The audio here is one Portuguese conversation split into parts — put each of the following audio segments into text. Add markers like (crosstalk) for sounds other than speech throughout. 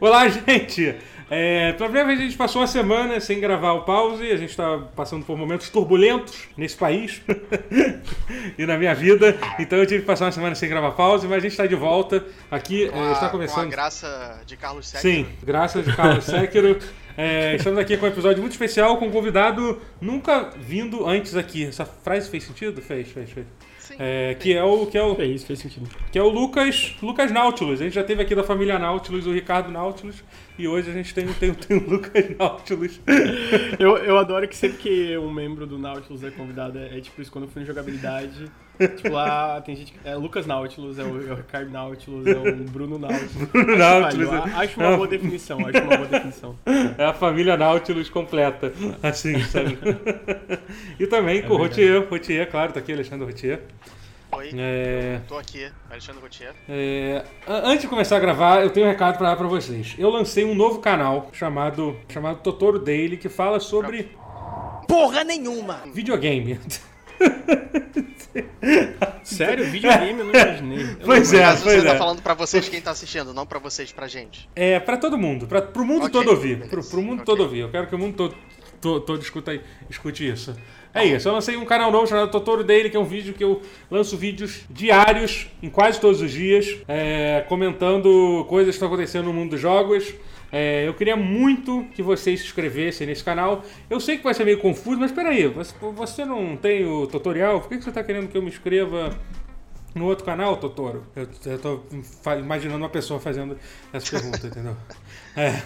Olá, (laughs) gente! É, pela primeira vez a gente passou uma semana sem gravar o pause, a gente está passando por momentos turbulentos nesse país (laughs) e na minha vida, então eu tive que passar uma semana sem gravar pause, mas a gente está de volta aqui, Com é, a, está com a começando. graça de Carlos Século. Sim, graças de Carlos Séquero. É, estamos aqui com um episódio muito especial com um convidado nunca vindo antes aqui. Essa frase fez sentido? Fez, fez, fez. Sim. É, que é o que é o Fez, fez sentido. que é o Lucas, Lucas Nautilus. A gente já teve aqui da família Nautilus o Ricardo Nautilus e hoje a gente tem, tem, tem o Lucas Nautilus. (laughs) Eu, eu adoro que sempre que um membro do Nautilus é convidado, é, é tipo isso, quando eu fui no jogabilidade, tipo lá tem gente que. É o Lucas Nautilus, é o, é o Ricardo Nautilus, é o Bruno Nautilus. (laughs) Bruno Acho Nautilus. válido, a- Acho uma boa definição, acho uma boa definição. (laughs) É a família Nautilus completa, assim, sabe? e também com o verdade. Rotier, Rotier, claro, tá aqui Alexandre Rotier. Oi, É, tô aqui, Alexandre Gautier. É, antes de começar a gravar, eu tenho um recado pra dar pra vocês. Eu lancei um novo canal chamado, chamado Totoro Daily que fala sobre Porra nenhuma! videogame. (laughs) Sério, videogame eu não imaginei. (laughs) Pois é, caso, pois você é. tá falando pra vocês quem tá assistindo, não pra vocês, pra gente. É, pra todo mundo, pra, pro mundo Ok, todo ouvir. Pro, pro mundo Ok. todo ouvir. Eu quero que o mundo todo, to- todo escuta, escute isso. É isso, eu lancei um canal novo chamado Totoro Daily, que é um vídeo que eu lanço vídeos diários, em quase todos os dias, é, comentando coisas que estão acontecendo no mundo dos jogos. É, eu queria muito que vocês se inscrevessem nesse canal. Eu sei que vai ser meio confuso, mas peraí, você, não tem o tutorial? Por que você está querendo que eu me inscreva no outro canal, Totoro? Eu, eu tô imaginando uma pessoa fazendo essa pergunta, entendeu? É.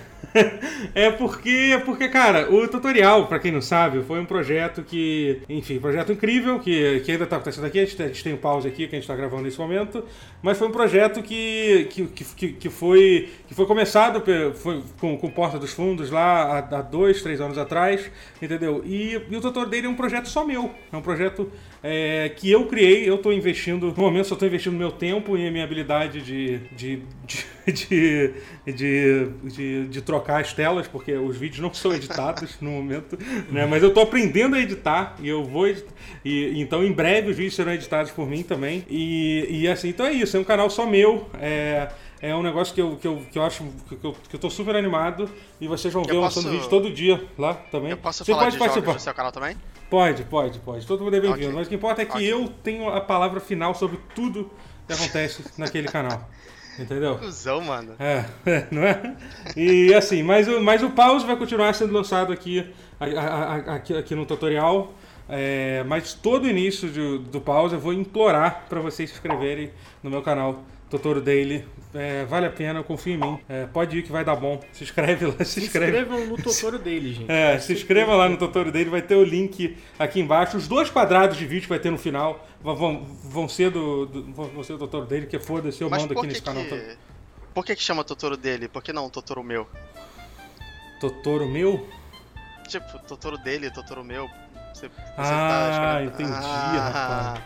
É porque, porque, cara, o tutorial, pra quem não sabe, foi um projeto que, enfim, projeto incrível, que, que ainda tá acontecendo aqui, a gente, a gente tem um pause aqui que a gente tá gravando nesse momento, mas foi um projeto que, que, que, que foi, que foi começado foi com, com Porta dos Fundos lá há, há dois, três anos atrás, entendeu? E, e o tutor dele é um projeto só meu, é um projeto é, que eu criei, eu tô investindo, no momento só tô investindo meu tempo e minha habilidade de, de, de, (laughs) de, de, de, de trocar as telas, porque os vídeos não são editados no momento, né? Mas eu tô aprendendo a editar e eu vou editar, e então em breve os vídeos serão editados por mim também. E, e assim, então é isso, é um canal só meu, é, é um negócio que eu, que eu, que eu acho que eu, que eu tô super animado e vocês vão ver eu lançando posso- vídeo todo dia lá também. Eu posso Você falar pode de participar. jogos no seu canal também? Pode, pode, pode. Todo mundo é bem-vindo. Ok. Mas o que importa é que Ok. eu tenho a palavra final sobre tudo que acontece naquele canal. Entendeu? Cusão, mano. É, (laughs) é, não é? E assim, mas o, mas o pause vai continuar sendo lançado aqui, aqui, aqui no tutorial. É, mas todo início de- do pause eu vou implorar para vocês se inscreverem no meu canal Totoro Daily. É, vale a pena, confia em mim. É, pode ir que vai dar bom. Se inscreve lá, (laughs) se Se inscreve. inscrevam no Totoro dele, gente. É, se inscreva lá no tutorial dele, vai ter o link aqui embaixo. Os dois quadrados de vídeo que vai ter no final vão, vão, ser do, do- vão ser do tutorial dele, que foda-se, eu Mas mando aqui que nesse canal também. que... Por que que chama Totoro dele? Por que não Totoro meu? Totoro meu? Tipo, Totoro dele, Totoro meu. Você, você Ah, escolhendo- entendi, Ah, rapaz.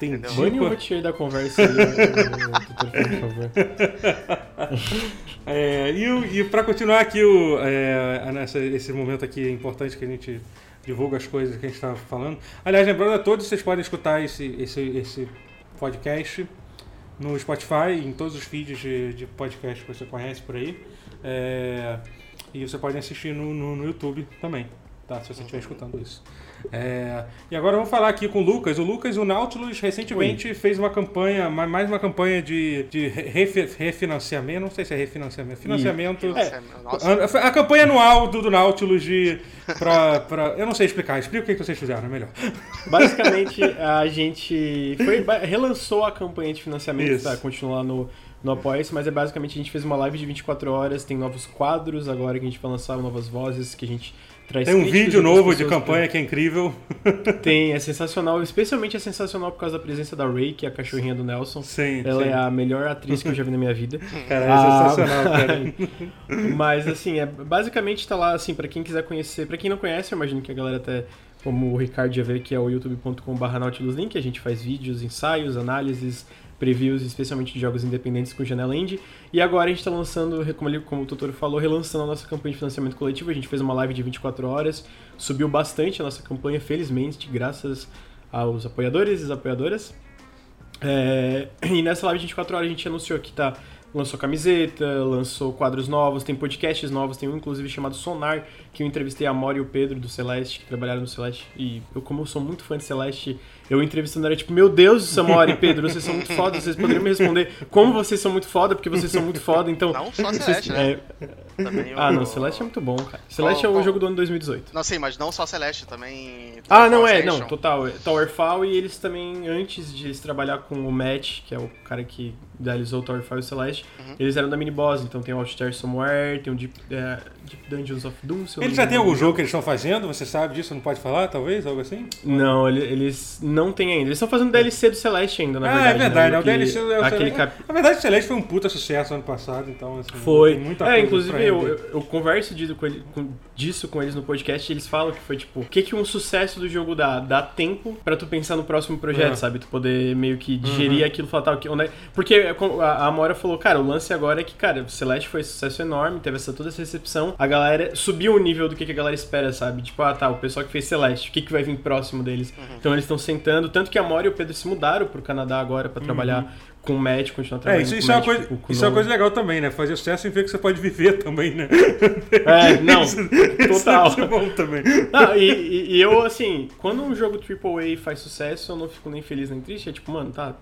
Entendi. Bane o. Rotier da conversa aí, ô, Totoro, por favor. (laughs) É, e, e pra continuar aqui o, é, nessa, esse momento aqui importante que a gente divulga as coisas que a gente estava falando. Aliás, lembrando a todos, vocês podem escutar esse, esse, esse podcast no Spotify, em todos os feeds de, de podcast que você conhece por aí. É, e você pode assistir no, no, no YouTube também, tá? Se você estiver escutando isso. É, e agora vamos falar aqui com o Lucas. O Lucas, o Nautilus, recentemente fez uma campanha, ma- mais uma campanha de, de refi- refinanciamento, não sei se é refinanciamento, financiamento. Nossa, nossa. A, a campanha anual do, do Nautilus de. Pra, pra, eu não sei explicar, explica o que, que vocês fizeram, é melhor. Basicamente, (laughs) a gente foi, relançou a campanha de financiamento Isso. para continuar no, no Apoia-se, mas é basicamente a gente fez uma live de 24 horas, tem novos quadros agora que a gente vai lançar, novas vozes que a gente traz Tem um vídeo novo de campanha que é incrível. (laughs) Tem, é sensacional, especialmente é sensacional por causa da presença da Ray, que é a cachorrinha do Nelson. Sim, Ela sim. é a melhor atriz que eu já vi na minha vida. (laughs) Cara, é Ah, sensacional, (laughs) cara. Mas assim, é, basicamente tá lá assim, pra quem quiser conhecer, pra quem não conhece, eu imagino que a galera até, como o Ricardo já vê, que é o youtube.com.br nautiluslink, a gente faz vídeos, ensaios, análises, previews, especialmente de jogos independentes com Janela Indie. E agora a gente tá lançando, como, como o Totoro falou, relançando a nossa campanha de financiamento coletivo. A gente fez uma live de 24 horas, subiu bastante a nossa campanha, felizmente, graças aos apoiadores e as apoiadoras. É, e nessa live de 24 horas a gente anunciou que tá lançou camiseta, lançou quadros novos, tem podcasts novos, tem um inclusive chamado Sonar, que eu entrevistei a Mori e o Pedro do Celeste, que trabalharam no Celeste. E eu, como eu sou muito fã de Celeste, eu entrevistando era tipo, meu Deus, Samori e Pedro, vocês são muito foda, vocês poderiam me responder como vocês são muito foda, porque vocês são muito foda, então. Não só vocês- Celeste, né? é, Também Ah, o- não, Celeste é muito bom, cara. Celeste é um qual- jogo do ano 2018. Não sei, mas não só Celeste, também. Ah, não é, não, total. é Towerfall e eles também, antes de eles trabalhar com o Matt, que é o cara que idealizou o Towerfall e o Celeste, Uhum. eles eram da mini-boss, então tem o Outstare Somewhere, tem o Deep, é, Deep Dungeons of Doom, se eu Eles não já tem algum jogo que eles estão fazendo? Você sabe disso? Não pode falar, talvez? Algo assim? Não, ele- eles não têm ainda. Eles estão fazendo DLC do Celeste ainda, na ah, verdade. é verdade. né? O DLC é o Aquele Celeste. cap... Na verdade, o Celeste foi um puta sucesso ano passado, então assim, Foi. muita É, inclusive pra eu, eu, eu converso disso com, ele- com- disso com eles no podcast e eles falam que foi tipo, o que, que um sucesso do jogo dá? Dá tempo pra tu pensar no próximo projeto, É. sabe? Tu poder meio que digerir aquilo e falar, tá, o que- onde é... Porque a, a Amora falou, cara, o lance agora é que, cara, o Celeste foi um sucesso enorme, teve essa, toda essa recepção, a galera subiu o nível do que, que a galera espera, sabe? Tipo, ah, tá, o pessoal que fez Celeste, o que, que vai vir próximo deles? Então eles estão sentando, tanto que a Amora e o Pedro se mudaram pro Canadá agora pra trabalhar com o Matt, continuar É, trabalhando isso, com isso, o é uma coisa, com- com o isso é uma coisa legal também, né? Fazer sucesso significa que você pode viver também, né? É, não, (laughs) total. Isso é bom também. Não, e, e- e eu, assim, quando um jogo AAA faz sucesso, eu não fico nem feliz nem triste. É tipo, mano, tá.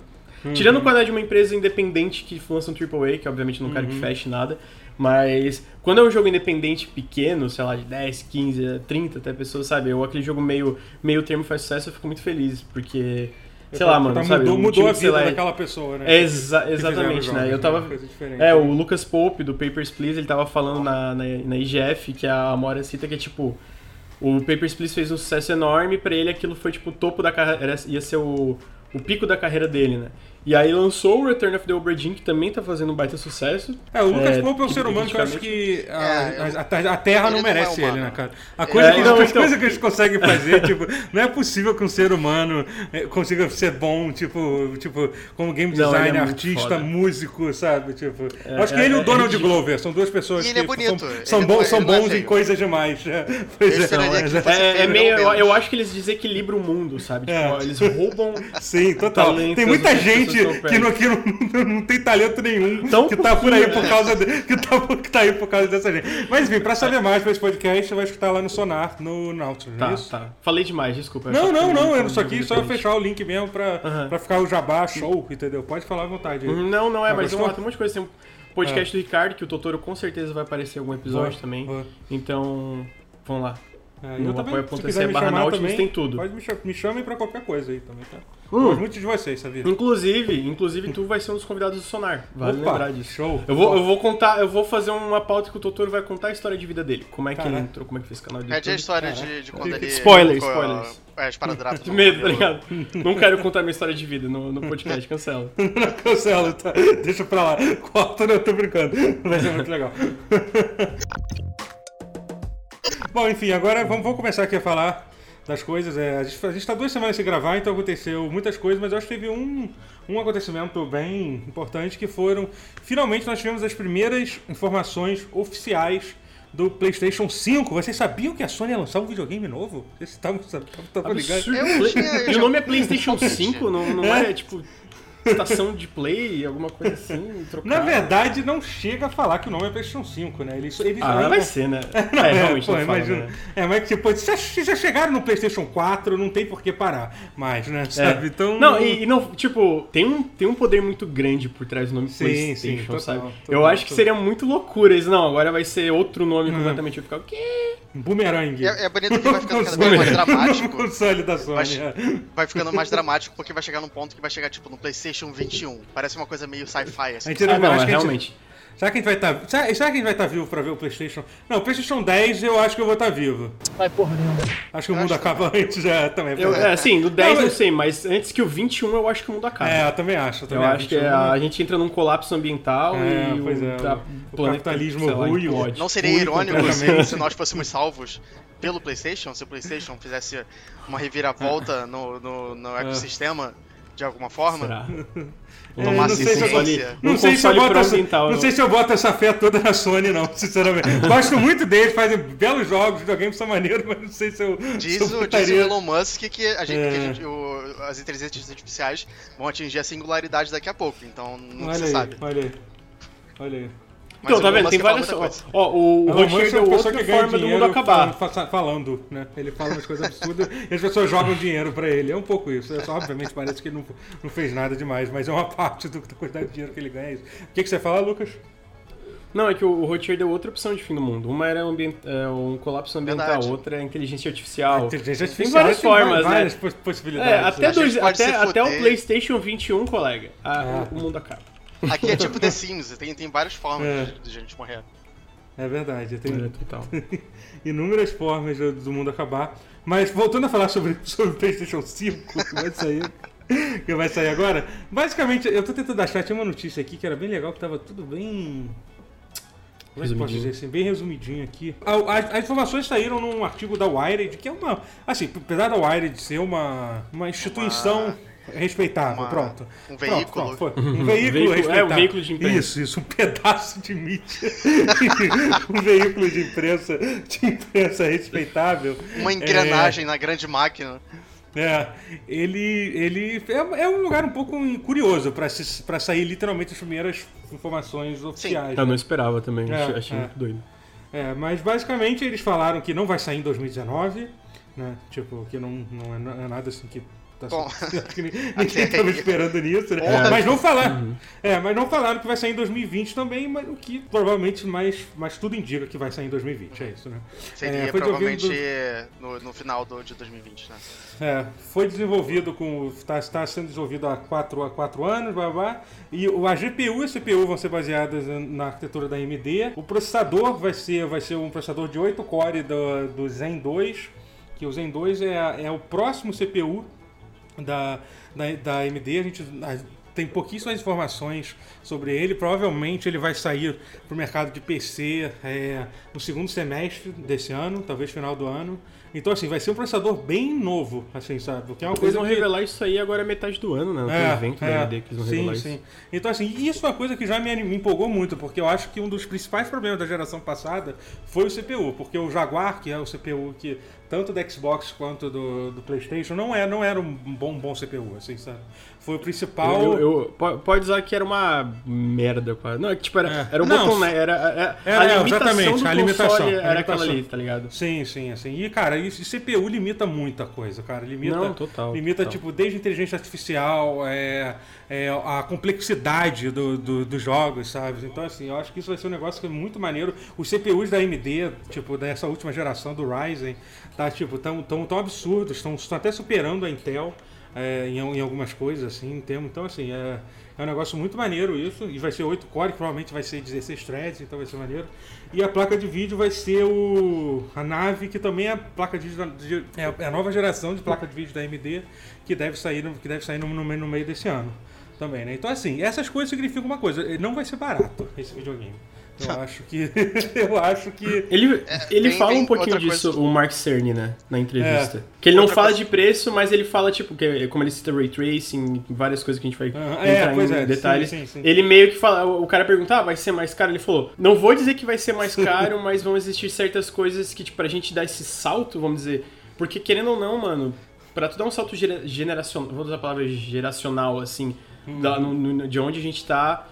Tirando quando é de uma empresa independente que lança um AAA, que obviamente não quero que feche nada, mas quando é um jogo independente pequeno, sei lá, de 10, 15, 30 até pessoas, sabe? Ou aquele jogo meio, meio termo faz sucesso, eu fico muito feliz, porque, sei lá, mano, Tá, sabe? mudou mudou a vida lá, daquela pessoa, né? Exa- exatamente, os né? jogos, Eu tava. É, o Lucas Pope do Papers, Please, ele tava falando na, na, na IGF, que a Amora cita que é tipo. O Papers, Please fez um sucesso enorme, pra ele aquilo foi tipo o topo da carreira, ia ser o, o pico da carreira dele, né? E aí lançou o Return of the Obra Dinn, que também tá fazendo um baita sucesso. É, o Lucas É, Pope é um ser humano que eu acho que a, É, eu- a- a Terra ele não não é merece ele, né, cara? A coisa É, que, não, as então- coisas que eles conseguem fazer, tipo, não é possível que um ser humano eh, consiga ser bom, tipo, tipo como game Não, é designer, muito artista, foda. músico, sabe? Tipo, É, acho que é- ele e é o Donald. Glover são duas pessoas que é bonito, são, ele são, não bons, é- são não é bons em coisas demais. É, (laughs) Pois Esse é, é- É, é meio. não Eu, eu acho que eles desequilibram o mundo, sabe? Tipo, É. eles roubam. Sim, total. Tem muita pessoas gente que não, que não, (laughs) não tem talento nenhum Tão que tá por aí por causa de, que, tá, que tá aí por causa dessa gente. Mas enfim, pra saber mais pra esse podcast, você vai escutar lá no Sonar, no Nautilus, é Tá, isso? tá. Falei demais, desculpa. Não, não, não, eu só quis só fechar o link mesmo pra, Aham. pra ficar o jabá show, entendeu? Pode falar à vontade aí. Não, não é, Ah, mas gostou? tem um monte de coisa. Tem um podcast do Ricardo, que o Totoro com certeza vai aparecer em algum episódio Boa, também. boa. Então, vamos lá. É, No eu também, se quiser me barra chamar Nautilus também, tem tudo. Pode me, me chamem pra qualquer coisa aí também, tá? Hum. Gosto muito de vocês, sabia? Inclusive, inclusive tu vai ser um dos convidados do Sonar. Vale Opa, lembrar disso. show. Eu vou, eu vou contar, eu vou fazer uma pauta que o Totoro vai contar a história de vida dele. Como é que ele Caraca. entrou, como é que fez o canal de Pede a YouTube. história de, de quando ele. Spoilers, colocou, spoilers. É, as (laughs) paradrapos. De medo, tá ligado? Não quero contar minha história de vida no, no podcast, (laughs) cancela. Não cancela, tá? Deixa pra lá. Corta, não, eu tô brincando. Vai ser muito legal. (laughs) Bom, enfim, agora vamos, vamos começar aqui a falar das coisas. É, a, gente, a gente tá duas semanas sem gravar, então aconteceu muitas coisas, mas eu acho que teve um, um acontecimento bem importante que foram. Finalmente nós tivemos as primeiras informações oficiais do PlayStation 5. Vocês sabiam que a Sony ia lançar um videogame novo? Vocês estavam ligados? E o nome é PlayStation 5, não, não é tipo estação de play, alguma coisa assim, trocar. Na verdade, não chega a falar que o nome é PlayStation 5, né? Eles, eles Ah, ainda- vai ser, né? (laughs) Não, é, realmente pô, não fala, imagina. né? É, mas tipo, se já, já chegaram no PlayStation 4, não tem por que parar mais, né? Sabe? É. Então. Não, e, e não, tipo, tem um, tem um poder muito grande por trás do nome Sim, PlayStation, sim, total, sabe? total, eu acho que total. seria muito loucura isso. Não, agora vai ser outro nome Uhum. completamente. Eu ficar, o quê? Boomerang. É, é bonito que vai ficando cada (laughs) vez mais No dramático. console da Sony. Mas- é. Vai ficando mais dramático porque vai chegar num ponto que vai chegar, tipo, no PlayStation 21. Parece uma coisa meio sci-fi, A assim. gente Ah, não, acho é que a gente- realmente. Será que a gente vai estar. será, será que a gente vai estar vivo pra ver o PlayStation? Não, o PlayStation 10 eu acho que eu vou estar vivo. Vai porra nenhuma. Acho que o Eu mundo acho que- acaba antes já também. Eu, é, assim, no 10 Não, eu mas- sei, mas antes que o 21 eu acho que o mundo acaba. É, eu também acho. Eu, eu também acho que 21, a, a gente entra num colapso ambiental É, e pois o, é, da- o capitalismo ruim, o- implode. Não seria irônico se, se nós fôssemos salvos pelo PlayStation? Se o PlayStation fizesse uma reviravolta no, no, no ecossistema de alguma forma? Será? É, Tomar não sei se eu. Não Um sei se eu boto essa, não sei se eu boto essa fé toda na Sony, não, (laughs) sinceramente. Gosto muito deles, fazem belos jogos, videogames são maneiros, mas não sei se eu. Diz se eu o, diz o Elon Musk que, a gente, É. que a gente- o- as inteligências artificiais vão atingir a singularidade daqui a pouco, então não Olha se aí, sabe. olha aí. Olha aí. Mas Então, tá vendo? Tem várias. Ó, o Elon Musk é deu uma pessoa que ganha forma do dinheiro mundo acabar. fa- fa- falando, né? Ele fala umas coisas absurdas e as pessoas jogam dinheiro pra ele. É um pouco isso. É só, obviamente parece que ele não, não fez nada demais, mas é uma (laughs) parte do, da quantidade de dinheiro que ele ganha. é isso. O que, que você fala, Lucas? Não, é que o Roger deu outra opção de fim do mundo. Uma era é, um colapso ambiental, Verdade. outra é inteligência artificial. Inteligência Tem artificial várias tem formas, né? várias poss- possibilidades. É, até, A gente dois, até, até o. PlayStation 21, colega. a- Ah. O mundo acaba. Aqui é tipo The Sims, tem, tem várias formas É. de, de gente morrer. É verdade, tem É, total. (laughs) inúmeras formas do, do mundo acabar. Mas voltando a falar sobre, (laughs) sobre o PlayStation 5, que vai sair. (laughs) Que vai sair agora. Basicamente, eu tô tentando achar, tinha uma notícia aqui que era bem legal, que tava tudo bem. Como é que eu posso dizer assim? Bem resumidinho aqui. As, as informações saíram num artigo da Wired, que é uma. Assim, apesar da Wired ser uma, uma instituição respeitável, uma- pronto. um Pronto, veículo. pronto, foi. Um veículo, Veículo- é, um respeitável. veículo de imprensa. Isso, isso, um pedaço de mídia. (laughs) um veículo de imprensa, de imprensa respeitável. Uma engrenagem na grande máquina. É, ele, ele é, é um lugar um pouco curioso para sair literalmente as primeiras informações oficiais. Eu não né? esperava também, É, achei, achei é. muito doido. É, mas basicamente eles falaram que não vai sair em 2019, né? Tipo, que não, não, é, não é nada assim que. Tá Bom. ninguém (laughs) estava esperando nisso, né? Porra. Mas não falaram. É, mas não falaram que vai sair em 2020 também, mas o que provavelmente mais, mais tudo indica que vai sair em 2020, é isso, né? Seria É, provavelmente no, no final do, de 2020, né? É, foi desenvolvido com. Está sendo desenvolvido há 4 há quatro anos, blá, blá, e o- a GPU e a CPU vão ser baseadas na arquitetura da AMD. O processador vai ser, vai ser um processador de 8 core do, do Zen 2, que o Zen 2 é, a- é o próximo CPU da, da, da AMD. A gente tem pouquíssimas informações sobre ele. Provavelmente ele vai sair para o mercado de PC é, no segundo semestre desse ano, talvez final do ano. Então, assim, vai ser um processador bem novo, assim, sabe? Porque é uma Eles coisa vão que... revelar isso aí agora é metade do ano, né? No É, evento é, da AMD que eles vão sim, revelar sim. isso. Então, assim, isso é uma coisa que já me, me empolgou muito, porque eu acho que um dos principais problemas da geração passada foi o CPU, porque o Jaguar, que é o CPU que tanto do Xbox quanto do, do PlayStation, não era, não era um bom, bom CPU, assim, sabe? Foi o principal. Eu, eu- eu- po- pode usar que era uma merda quase. Não, é que tipo, era, É. era um Não, botão, né? Era, era, é, a é, limitação exatamente, do a limitação, console a era aquela limitação. ali, tá ligado? Sim, sim, assim. E, cara, isso, CPU limita muita coisa, cara. Limita, Não, total, limita, total. tipo, desde inteligência artificial, é, é, a complexidade do, do- dos jogos, sabe? Então, assim, eu acho que isso vai ser um negócio que é muito maneiro. Os CPUs da AMD, tipo, dessa última geração do Ryzen, tá, tipo, tão, tão, tão absurdos, estão até superando a Intel. é, em, em algumas coisas, assim, em termos. Então, assim, é, é um negócio muito maneiro isso. E vai ser 8 core, provavelmente vai ser 16 threads, então vai ser maneiro. E a placa de vídeo vai ser o a nave, que também é a placa de, de- é é a nova geração de placa de vídeo da AMD, que deve sair, que deve sair no, no no meio desse ano. Também, né? Então, assim, essas coisas significam uma coisa: não vai ser barato esse videogame. Eu acho que. (laughs) eu acho que. Ele, ele tem- fala tem um pouquinho disso, coisa- o Mark Cerny, né? Na entrevista. É. Que ele não Outra fala coisa- de preço, mas ele fala, tipo, que, como ele cita Ray Tracing, várias coisas que a gente vai Ah, é, entrar pois em é, sim, detalhes. sim, sim. Ele meio que fala, o cara pergunta, ah, vai ser mais caro? Ele falou, não vou dizer que vai ser mais (laughs) caro, mas vão existir certas coisas que, tipo, pra gente dar esse salto, vamos dizer. Porque querendo ou não, mano, pra tu dar um salto gera- generacional, vou usar a palavra geracional, assim, Hum. da- no- no- de onde a gente tá.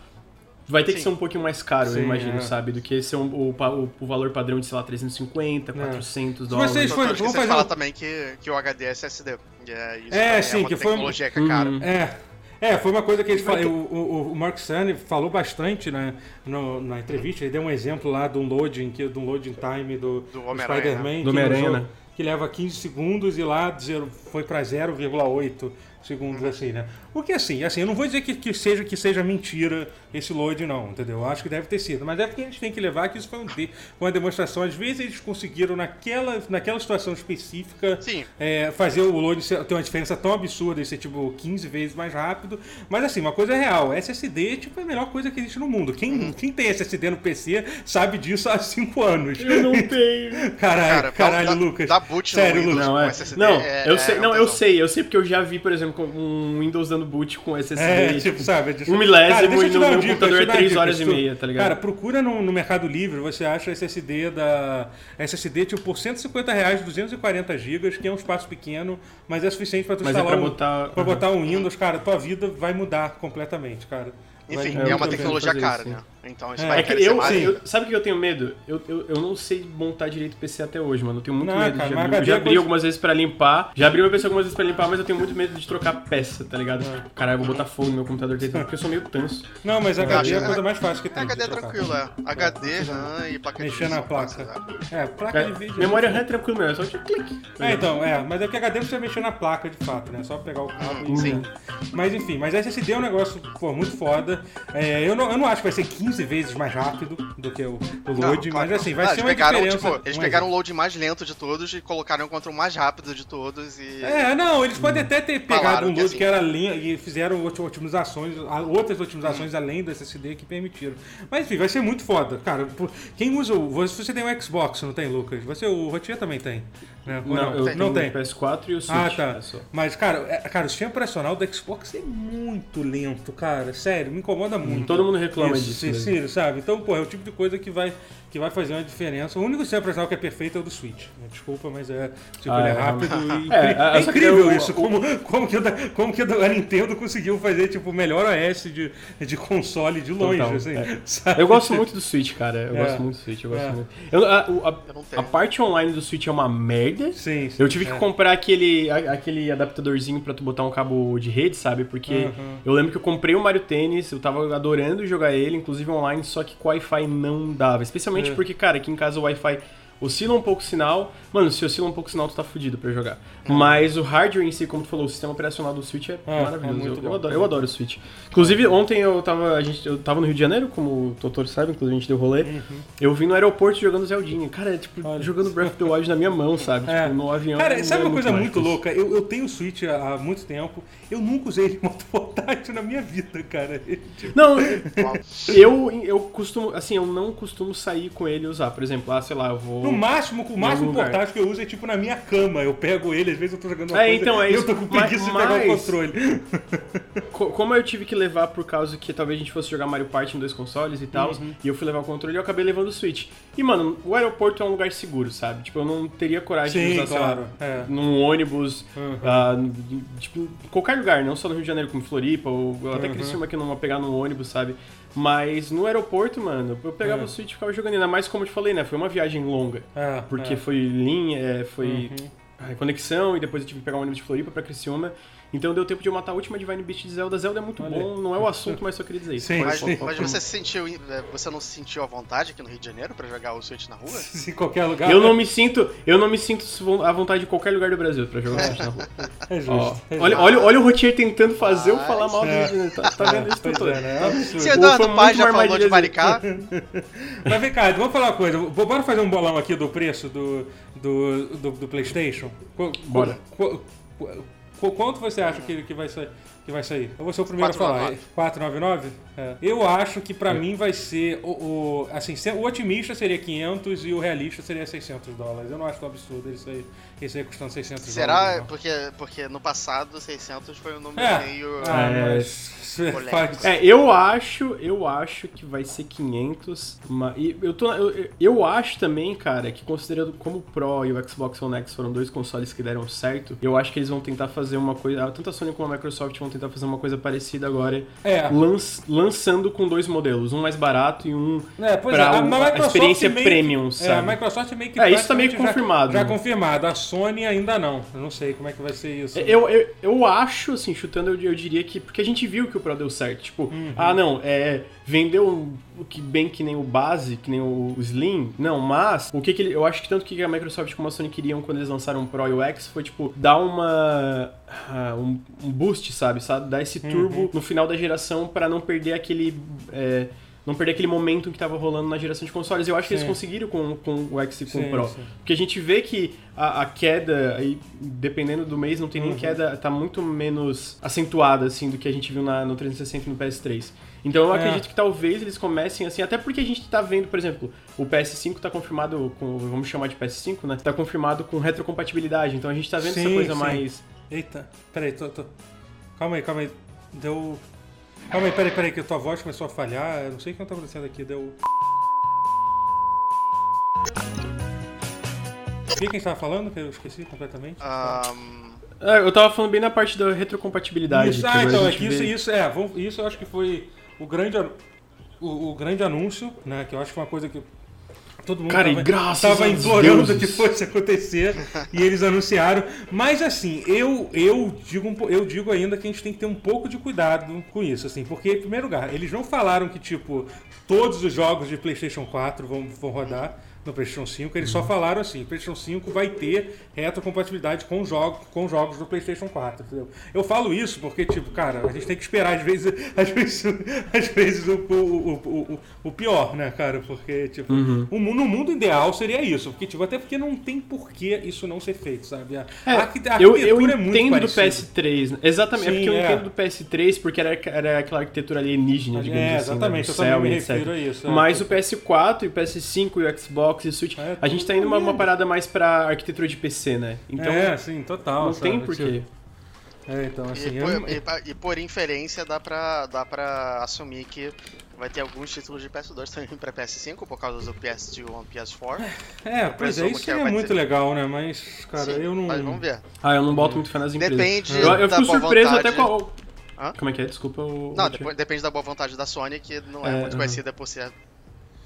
Vai ter que Sim. ser um pouquinho mais caro, Sim, eu imagino, é. sabe? Do que ser um- o, o- o valor padrão de, sei lá, 350, 400 dólares. vocês foi- que eu vamos fazer falar um- também que, que o HD é SSD. É, isso É, sim, é uma que foi tecnologia que é cara. Uhum. É. É, foi uma coisa que Vai falaram. O, o, o Mark Cerny falou bastante né, no- na entrevista. Ele deu um exemplo lá do loading, que, do loading time do, Do do Homem-Aranha, Spider-Man. Do que Homem-Aranha, né? Que leva 15 segundos e lá zero, foi para 0,8 segundos, assim, né? O que assim, assim, eu não vou dizer que, que, seja, que seja mentira esse load, não, entendeu? Eu acho que deve ter sido. Mas é porque a gente tem que levar que isso foi um de- uma demonstração. Às vezes eles conseguiram, naquela, naquela situação específica, Sim. é, fazer o load ser- ter uma diferença tão absurda e ser tipo 15 vezes mais rápido. Mas assim, uma coisa é real: SSD tipo, é a melhor coisa que existe no mundo. Quem, Uhum. quem tem SSD no PC sabe disso há 5 anos. Eu não (laughs) tenho. Caralho, Cara, caralho, dá- Lucas. dá boot Sério. Lucas. Não, é. SSD Não, é- eu é sei, um não, eu sei, eu sei porque eu já vi, por exemplo, um Windows dando boot com SSD. É, tipo, sabe? de- um milésimo Cara, e no meu dica, computador é te dar uma três dica, horas se e meia, tá ligado? Cara, procura no, no Mercado Livre, você acha SSD da. SSD tipo por 150 reais, 240 gigas, que é um espaço pequeno, mas é suficiente pra tu Mas é instalar pra um, botar- pra botar um Windows, cara, tua vida vai mudar completamente, cara. Vai Enfim, mudar é uma tecnologia cara, isso, né? Então isso É, vai É que eu, mais. eu- sabe o que eu tenho medo? Eu, eu, eu não sei montar direito o PC até hoje, mano. Eu tenho muito Não, medo. cara, de abrir, já é abri coisa- algumas vezes pra limpar. Já abri meu PC algumas vezes pra limpar, mas eu tenho muito medo de trocar peça, tá ligado? É. Caralho, eu vou botar fogo no meu computador tentando, porque eu sou meio tanso. Não, mas HD é a coisa mais fácil que É, tem. HD é tranquilo, é. HD, RAM e placa de Mexer vídeo na são placa. é. É, placa de vídeo. Memória RAM é tranquilo mesmo, é só de clique. É, então, é, mas é que HD você mexer na placa de fato, né? Só pegar o cabo e. sim. Mas enfim, mas SSD é um negócio, pô, muito foda. É, eu, não, eu não acho que vai ser 15 vezes mais rápido do que o, o Não, load, claro mas assim, que vai não. ser eles uma pegaram, diferença. tipo, eles um pegaram o load mais lento de todos e colocaram contra o mais rápido de todos e... É, não, eles podem até ter pegado Falaram um que load assim- que era linha e fizeram ot- otimizações, outras otimizações além do SSD que permitiram. Mas enfim, vai ser muito foda. Cara, por- quem usa o. Você você tem um Xbox, não tem, Lucas? Você, o Rotier também tem. Né? Ou Não, eu Tem. não tenho tem. o PS4 e o Switch. Ah, tá. é só. Mas, cara, é- cara, o sistema operacional do Xbox é muito lento, cara. Sério, me incomoda muito. todo mundo reclama Isso, disso sim, mesmo. Sim, sabe? Então, pô, é o tipo de coisa que vai, que vai fazer uma diferença. O único sistema operacional que é perfeito é o do Switch. né? Desculpa, mas é. Tipo, Ah, ele é é, rápido e. (laughs) É, incri- é, é que incrível eu- isso. o- Como, como, que o da, como que a Nintendo conseguiu fazer, tipo, o melhor OS de, de console de longe, Total, assim. é. Eu gosto muito do Switch, cara. Eu É. gosto muito do Switch. Eu gosto É. muito. Eu- a, a- a parte online do Switch é uma merda. Sim, sim. Eu tive que é. comprar aquele, a- aquele adaptadorzinho pra tu botar um cabo de rede, sabe? Porque Uhum. eu lembro que eu comprei o Mario Tênis, eu tava adorando jogar ele, inclusive online, só que com Wi-Fi não dava. Especialmente É. porque, cara, aqui em casa o Wi-Fi oscila um pouco o sinal. Mano, se oscila um pouco o sinal, tu tá fudido pra jogar. Mas o hardware em si, como tu falou, o sistema operacional do Switch é, É, maravilhoso. é eu, eu adoro, eu adoro o Switch. Inclusive, ontem eu tava, a gente, eu tava no Rio de Janeiro, como o Totoro sabe, inclusive a gente deu rolê. Eu vim no aeroporto jogando Zeldinha. Cara, é tipo, Uhum. Olha. jogando Breath of the Wild na minha mão, sabe? É. Tipo, no avião. Cara, sabe é uma coisa muito louca? Eu, eu tenho o Switch há, há muito tempo. Eu nunca usei ele (laughs) em moto portátil na minha vida, cara. (laughs) Não, eu, eu costumo, assim, eu não costumo sair com ele e usar. Por exemplo, ah, sei lá, eu vou. No máximo, o máximo portátil que eu uso é tipo na minha cama. Eu pego ele, às vezes eu tô jogando uma É, coisa então, é e eu isso. tô com Mas- preguiça de pegar o mas- controle. (laughs) Co- Como eu tive que levar por causa que talvez a gente fosse jogar Mario Party em dois consoles e tal, Uhum. e eu fui levar o controle e eu acabei levando o Switch. E, mano, o aeroporto é um lugar seguro, sabe? Tipo, eu não teria coragem Sim, de usar, sei claro, lá, é. num ônibus, Uhum. n- tipo, em qualquer lugar, não só no Rio de Janeiro, como Floripa, ou até Uhum. Criciúma, que eu não vou pegar num ônibus, sabe? Mas no aeroporto, mano, eu pegava É. o Switch e ficava jogando. Ainda mais como eu te falei, né? Foi uma viagem longa. É, Porque é. foi linha, é, foi Uhum. conexão e depois eu tive que pegar um ônibus de Floripa pra Criciúma. Então deu tempo de eu matar a última Divine Beast de Zelda. Zelda é muito Olha bom, não é o assunto, mas só queria dizer isso. Sim, Mas, pode- mas você se sentiu, é, você não se sentiu à vontade aqui no Rio de Janeiro pra jogar o Switch na rua? Se (laughs) em qualquer lugar. Eu não me sinto, eu não me sinto à vontade de qualquer lugar do Brasil pra jogar Switch na rua. (laughs) É justo. Ó, é olha, justo. olha, olha o Rotier tentando fazer eu Mas- falar mal do Rio de Janeiro. Tá, tá vendo isso tudo? é, né? É um absurdo. Se Eduardo Paz já falou de Maricá, (laughs) Mas vem cá, vamos falar uma coisa. Bora fazer um bolão aqui do preço do, do, do, do PlayStation? Bora. qu- quanto você acha que, que, vai sair, que vai sair? Eu vou ser o primeiro a falar. 499? É. Eu acho que pra mim vai ser. O, o- assim, o otimista seria 500 e o realista seria 600 dólares. Eu não acho tão absurdo ele sair, esse aí custando 600 será? dólares. Porque, porque no passado 600 foi um número É. meio... Ah, É. mas. Faz- É, eu acho, eu acho que vai ser 500, mas e eu tô eu, eu acho também, cara, que considerando como o Pro e o Xbox One X foram dois consoles que deram certo, eu acho que eles vão tentar fazer uma coisa, tanto a Sony como a Microsoft vão tentar fazer uma coisa parecida agora, É. lanç- lançando com dois modelos, um mais barato e um É, pois pra é, a, a Microsoft experiência meio que- premium, É, a sabe? Microsoft meio que É, isso tá meio confirmado, Já, já confirmado. A Sony ainda não. Eu não sei como é que vai ser isso. Eu, eu, eu acho, assim, chutando, eu, eu diria que. Porque a gente viu que o Pro deu certo. Tipo, Uhum. ah, não, é. Vendeu o que bem que nem o base, que nem o, o Slim. Não, mas o que, que ele, eu acho que tanto que a Microsoft como a Sony queriam quando eles lançaram o Pro e o X foi, tipo, dar uma. ah, um, um boost, sabe? sabe? Dar esse turbo Uhum. no final da geração pra não perder aquele. é, não perder aquele momento que tava rolando na geração de consoles. Eu acho que eles Sim. conseguiram com, com o X e com Sim, o Pro. sim. Porque a gente vê que a, a queda, aí, dependendo do mês, não tem nem Uhum. queda, tá muito menos acentuada, assim, do que a gente viu na, no 360 e no PS3. Então eu É. acredito que talvez eles comecem assim, até porque a gente tá vendo, por exemplo, o PS5 tá confirmado com, vamos chamar de PS5, né? Tá confirmado com retrocompatibilidade, então a gente tá vendo essa Sim, coisa sim. mais... Eita, peraí, tô, tô. Calma aí, calma aí. Deu. Calma aí, peraí, peraí, que a tua voz começou a falhar. Eu não sei o que tá acontecendo aqui. Deu. O que a gente tava falando? Que eu esqueci completamente. Ahn, Ah, eu tava falando bem na parte da retrocompatibilidade. Isso, ah, então, é que isso, vê- isso, é, isso eu acho que foi o grande. an- o, o grande anúncio, né? Que eu acho que é uma coisa que todo mundo Cara, tava, tava implorando deuses. que fosse acontecer e eles anunciaram. Mas assim, eu eu digo eu digo ainda que a gente tem que ter um pouco de cuidado com isso, assim, porque em primeiro lugar, eles não falaram que tipo todos os jogos de PlayStation 4 vão, vão rodar no PlayStation 5, eles só falaram assim, o PlayStation 5 vai ter retrocompatibilidade com jogos com jogos do PlayStation 4, entendeu? Eu falo isso porque tipo, cara, a gente tem que esperar às vezes (laughs) às vezes, às vezes o, o, o, o, o pior, né, cara? Porque tipo, o mu- no mundo ideal seria isso, porque tipo, até porque não tem porquê isso não ser feito, sabe? A, É, a eu, eu é muito entendo do parecida. PS3. né? Exatamente, é Sim, porque eu é. entendo do PS3 porque era, era aquela arquitetura alienígena, digamos É, assim, exatamente, né, eu do também céu me e etc. refiro a isso, é. Mas o PS4 e o PS5 e o Xbox e o Switch, É, a gente tá indo uma, uma parada mais pra arquitetura de PC, né? Então é, sim, total. não sabe? tem porquê. Tipo, É, então assim, E, eu- por, e pa- e por inferência dá pra, dá pra assumir que vai ter alguns títulos de PS2 também pra PS5 por causa do PS2 e PS4. É, pois é, isso que seria vai muito ter. legal, né? Mas, cara, Sim, eu não. Mas vamos ver. Ah, eu não boto muito fé nas empresas. Depende Eu, eu da fico boa surpreso vontade. até com a... Hã? Como é que é? Desculpa o... Não, depois- depende da boa vontade da Sony, que não é, É, muito conhecida por ser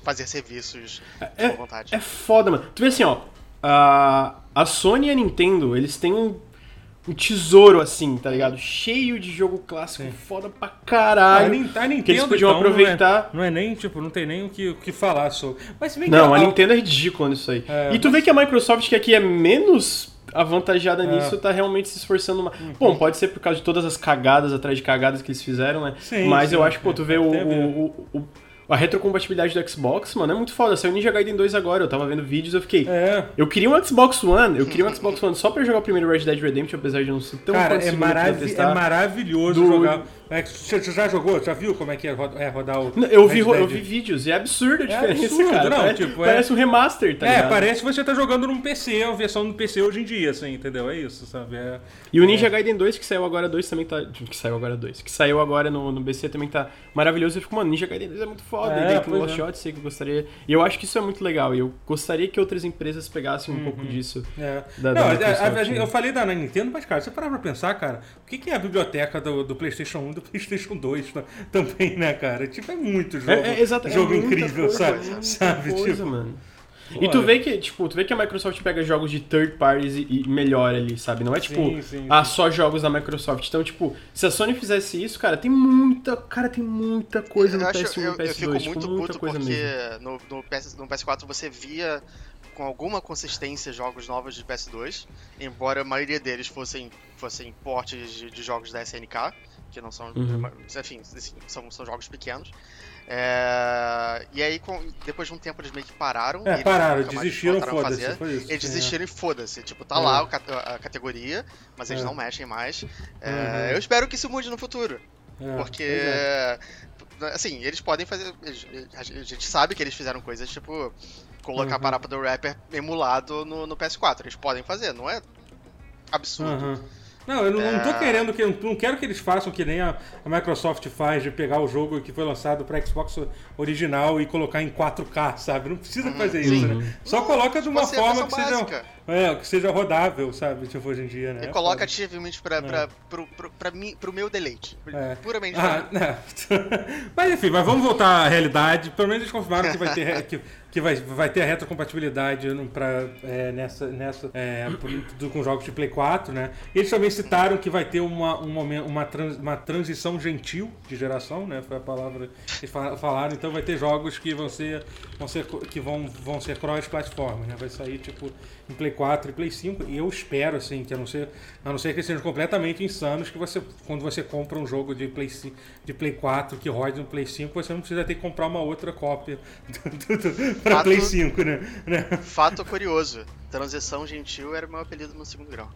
fazer serviços de É, boa vontade. é foda, mano. Tu vê assim, ó. A, a Sony e a Nintendo, eles têm um, um tesouro, assim, tá ligado? Cheio de jogo clássico foda pra caralho. A Nintendo, que eles podiam então, não é- aproveitar. Não é, nem, tipo, não tem nem o que, o que falar sobre. Mas se bem que Não, a a- Nintendo é ridícula nisso aí. É, e tu vê que a Microsoft, que aqui é menos avantajada É. nisso, tá realmente se esforçando mais. Bom, pode ser por causa de todas as cagadas atrás de cagadas que eles fizeram, né? Sim, Mas sim, eu acho que, pô, tu vê o- o- o- a retrocompatibilidade do Xbox, mano, é muito foda. Saiu Ninja Gaiden 2 agora, eu tava vendo vídeos, eu fiquei. É. Eu queria um Xbox One, eu queria um Xbox One só pra jogar o primeiro Red Dead Redemption, apesar de não ser tão Cara, é, testar. é maravilhoso Do- jogar. É, você já jogou? Já viu como é que é é rodar o. Não, Eu vi, eu vi vídeos e é absurda a É diferença, absurdo, cara. não, parece, tipo, é- parece um remaster, tá É, ligado? parece que você tá jogando num PC, a versão do PC hoje em dia, assim, entendeu? É isso, sabe? É, E o Ninja Gaiden 2, que saiu agora 2 também tá. Que saiu agora 2. Que saiu agora no, no BC também tá maravilhoso. Eu fico, mano, Ninja Gaiden 2 é muito foda. É, e daí tem é. Odyssey que eu gostaria. E eu acho que isso é muito legal. E eu gostaria que outras empresas pegassem um pouco disso. É. Da- não, da a- a- Microsoft, a gente- né? eu falei da Nintendo, mas, cara, você parar pra pensar, cara, o que, que é a biblioteca do, do PlayStation 1 e do (laughs) PlayStation 2 tá- também, né, cara? Tipo, é muito jogo, É, é, exato, é jogo incrível, coisa, sabe? é sabe? coisa, tipo, mano. E tu vê que, tipo, tu vê que a Microsoft pega jogos de third parties e, e melhora ali, sabe? Não é tipo, Sim, sim, ah, só jogos da Microsoft. Então, tipo, se a Sony fizesse isso, cara, tem muita, cara, tem muita coisa no eu, acho, PS1 e eu, no PS2, eu fico tipo, muito muita puto coisa porque mesmo. no, no, PS, no PS4 você via com alguma consistência jogos novos de PS2, embora a maioria deles fossem, fossem portes de, de jogos da SNK, que não são, Uhum. enfim, assim, são, são jogos pequenos. É, e aí, com- depois de um tempo, eles meio que pararam. É, pararam, desistiram, foda-se. Eles É. desistiram e foda-se. Tipo, tá É. lá a categoria, mas eles É. não mexem mais. É, Uhum. Eu espero que isso mude no futuro. É, Porque, assim, eles podem fazer. A gente sabe que eles fizeram coisas tipo colocar Uhum. a parada do rapper emulado no, no PS4. Eles podem fazer, não é absurdo. Aham. Não, eu não, não tô É. querendo que. Não quero que eles façam que nem a, a Microsoft faz de pegar o jogo que foi lançado pra Xbox original e colocar em 4K, sabe? Não precisa fazer isso, sim. né? Só coloca de uma Pode ser a forma que seja, é, que seja rodável, sabe? Tipo, hoje em dia, né? E É coloca ativamente pra, pra, pro, pro, pra mim, pro meu deleite. É. Puramente Ah, mim. né. mas enfim, mas vamos voltar à realidade. Pelo menos eles confirmaram que vai ter, (laughs) que, que vai, vai ter a retrocompatibilidade pra, é, nessa, nessa, é, com jogos de Play 4, né? Eles também citaram que vai ter uma, um momento, uma, trans- uma transição gentil de geração, né? Foi a palavra que eles fa- falaram. Então vai ter jogos que vão ser, vão ser, que vão, vão ser cross-platform, né? Vai sair tipo em Play 4 e Play 5. E eu espero, assim, que a não ser, a não ser que eles sejam completamente insanos, que você, quando você compra um jogo de Play, de Play 4 que roda no Play 5, você não precisa ter que comprar uma outra cópia (laughs) Fato- Play 5, né? né? Fato curioso: Transição Gentil era o meu apelido no segundo grau.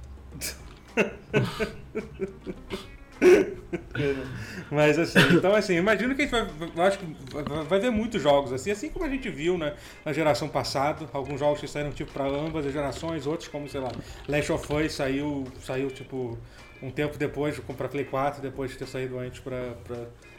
(laughs) (laughs) Mas assim, então assim, imagino que a gente vai, acho que vai, ver muitos jogos assim, assim como a gente viu né, na geração passada, alguns jogos que saíram tipo para ambas as gerações, outros como, sei lá, Last of Us saiu, saiu tipo um tempo depois para Play 4, depois de ter saído antes para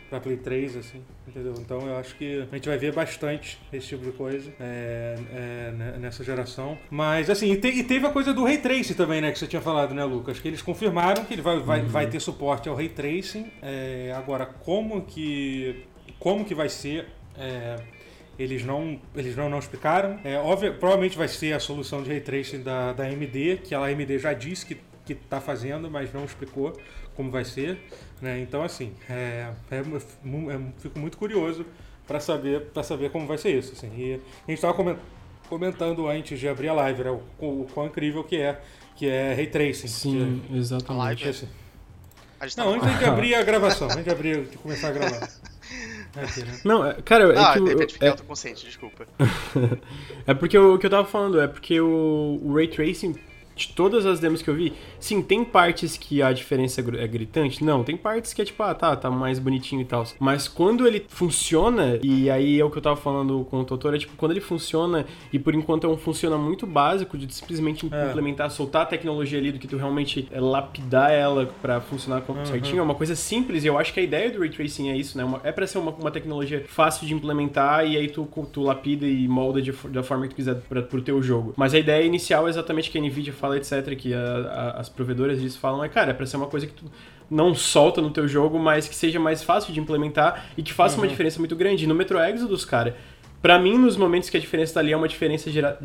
para Play 3, assim, entendeu? Então eu acho que a gente vai ver bastante esse tipo de coisa é, é, né, nessa geração. Mas assim, e, te- e teve a coisa do Ray Tracing também, né, que você tinha falado, né, Lucas? Que eles confirmaram que ele vai, vai, vai ter suporte ao Ray Tracing. É, agora, como que como que vai ser É, eles não, eles não, não explicaram. É, óbvio, provavelmente vai ser a solução de ray tracing da, da AMD, que a AMD já disse que que está fazendo, mas não explicou como vai ser. Né? Então, assim, é, é, é, fico muito curioso para saber, para saber como vai ser isso. Assim. E a gente estava comentando antes de abrir a live, né? o, o, o quão incrível que é, que é Ray Tracing. Sim, exatamente. Assim. A gente tá Não, antes de abrir a (laughs) gravação, antes de abrir, de começar a gravar. (laughs) Aqui, né? Não, é- cara, é Ah, que de o- repente fiquei é, autoconsciente, desculpa. (laughs) é porque o, o que eu tava falando é porque o, o Ray Tracing, de todas as demos que eu vi, sim, tem partes que a diferença é é gritante? Não, tem partes que é tipo, ah, tá, tá mais bonitinho e tal. Mas quando ele funciona, e aí é o que eu tava falando com o Totoro, é tipo, quando ele funciona, e por enquanto é um funciona muito básico de simplesmente É. implementar, soltar a tecnologia ali do que tu realmente é, lapidar ela pra funcionar com- Uhum. certinho, é uma coisa simples, e eu acho que a ideia do Ray Tracing é isso, né? Uma- é pra ser uma, uma tecnologia fácil de implementar, e aí tu, tu lapida e molda de, da forma que tu quiser pra, pro teu jogo. Mas a ideia inicial é exatamente que a NVIDIA fala, etc., que a- a- as provedoras disso falam, é, cara, é pra ser uma coisa que tu não solta no teu jogo, mas que seja mais fácil de implementar e que faça uma diferença muito grande. E no Metro Exodus, cara, pra mim, nos momentos que a diferença tá ali, é uma diferença gera-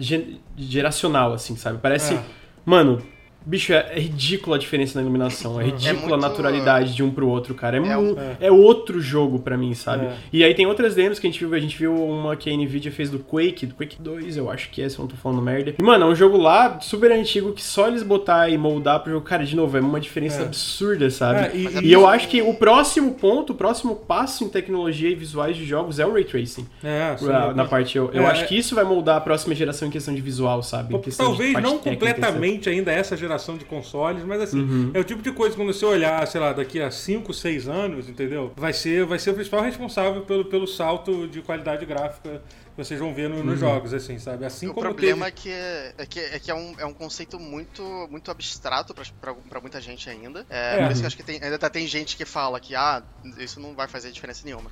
geracional, assim, sabe? Parece, É. mano... Bicho, é, é ridícula a diferença na iluminação, é ridícula muito- a naturalidade de um pro outro, cara. É, É um- é outro jogo pra mim, sabe? É. E aí tem outras demos que a gente viu, a gente viu uma que a Nvidia fez do Quake, do Quake 2, eu acho que é, se eu não tô falando merda. E, mano, é um jogo lá super antigo que só eles botar e moldar pro jogo, cara, de novo, é uma diferença É. absurda, sabe? É, e- é E eu acho que o próximo ponto, o próximo passo em tecnologia e visuais de jogos é o Ray Tracing. É, sim, na, na parte, eu, eu É, acho que isso vai moldar a próxima geração em questão de visual, sabe? Talvez não técnica, completamente ainda essa geração de consoles, mas assim, Uhum. é o tipo de coisa que quando você olhar, sei lá, daqui a 5, 6 anos, entendeu? Vai ser, vai ser o principal responsável pelo, pelo salto de qualidade gráfica que vocês vão ver no- Uhum. nos jogos, assim, sabe? Assim o como problema teve... é que, é, é que, é, que é, um, é um conceito muito, muito abstrato pra muita gente ainda. É, É. Por isso que eu acho que tem, ainda tá- tem gente que fala que ah, isso não vai fazer diferença nenhuma.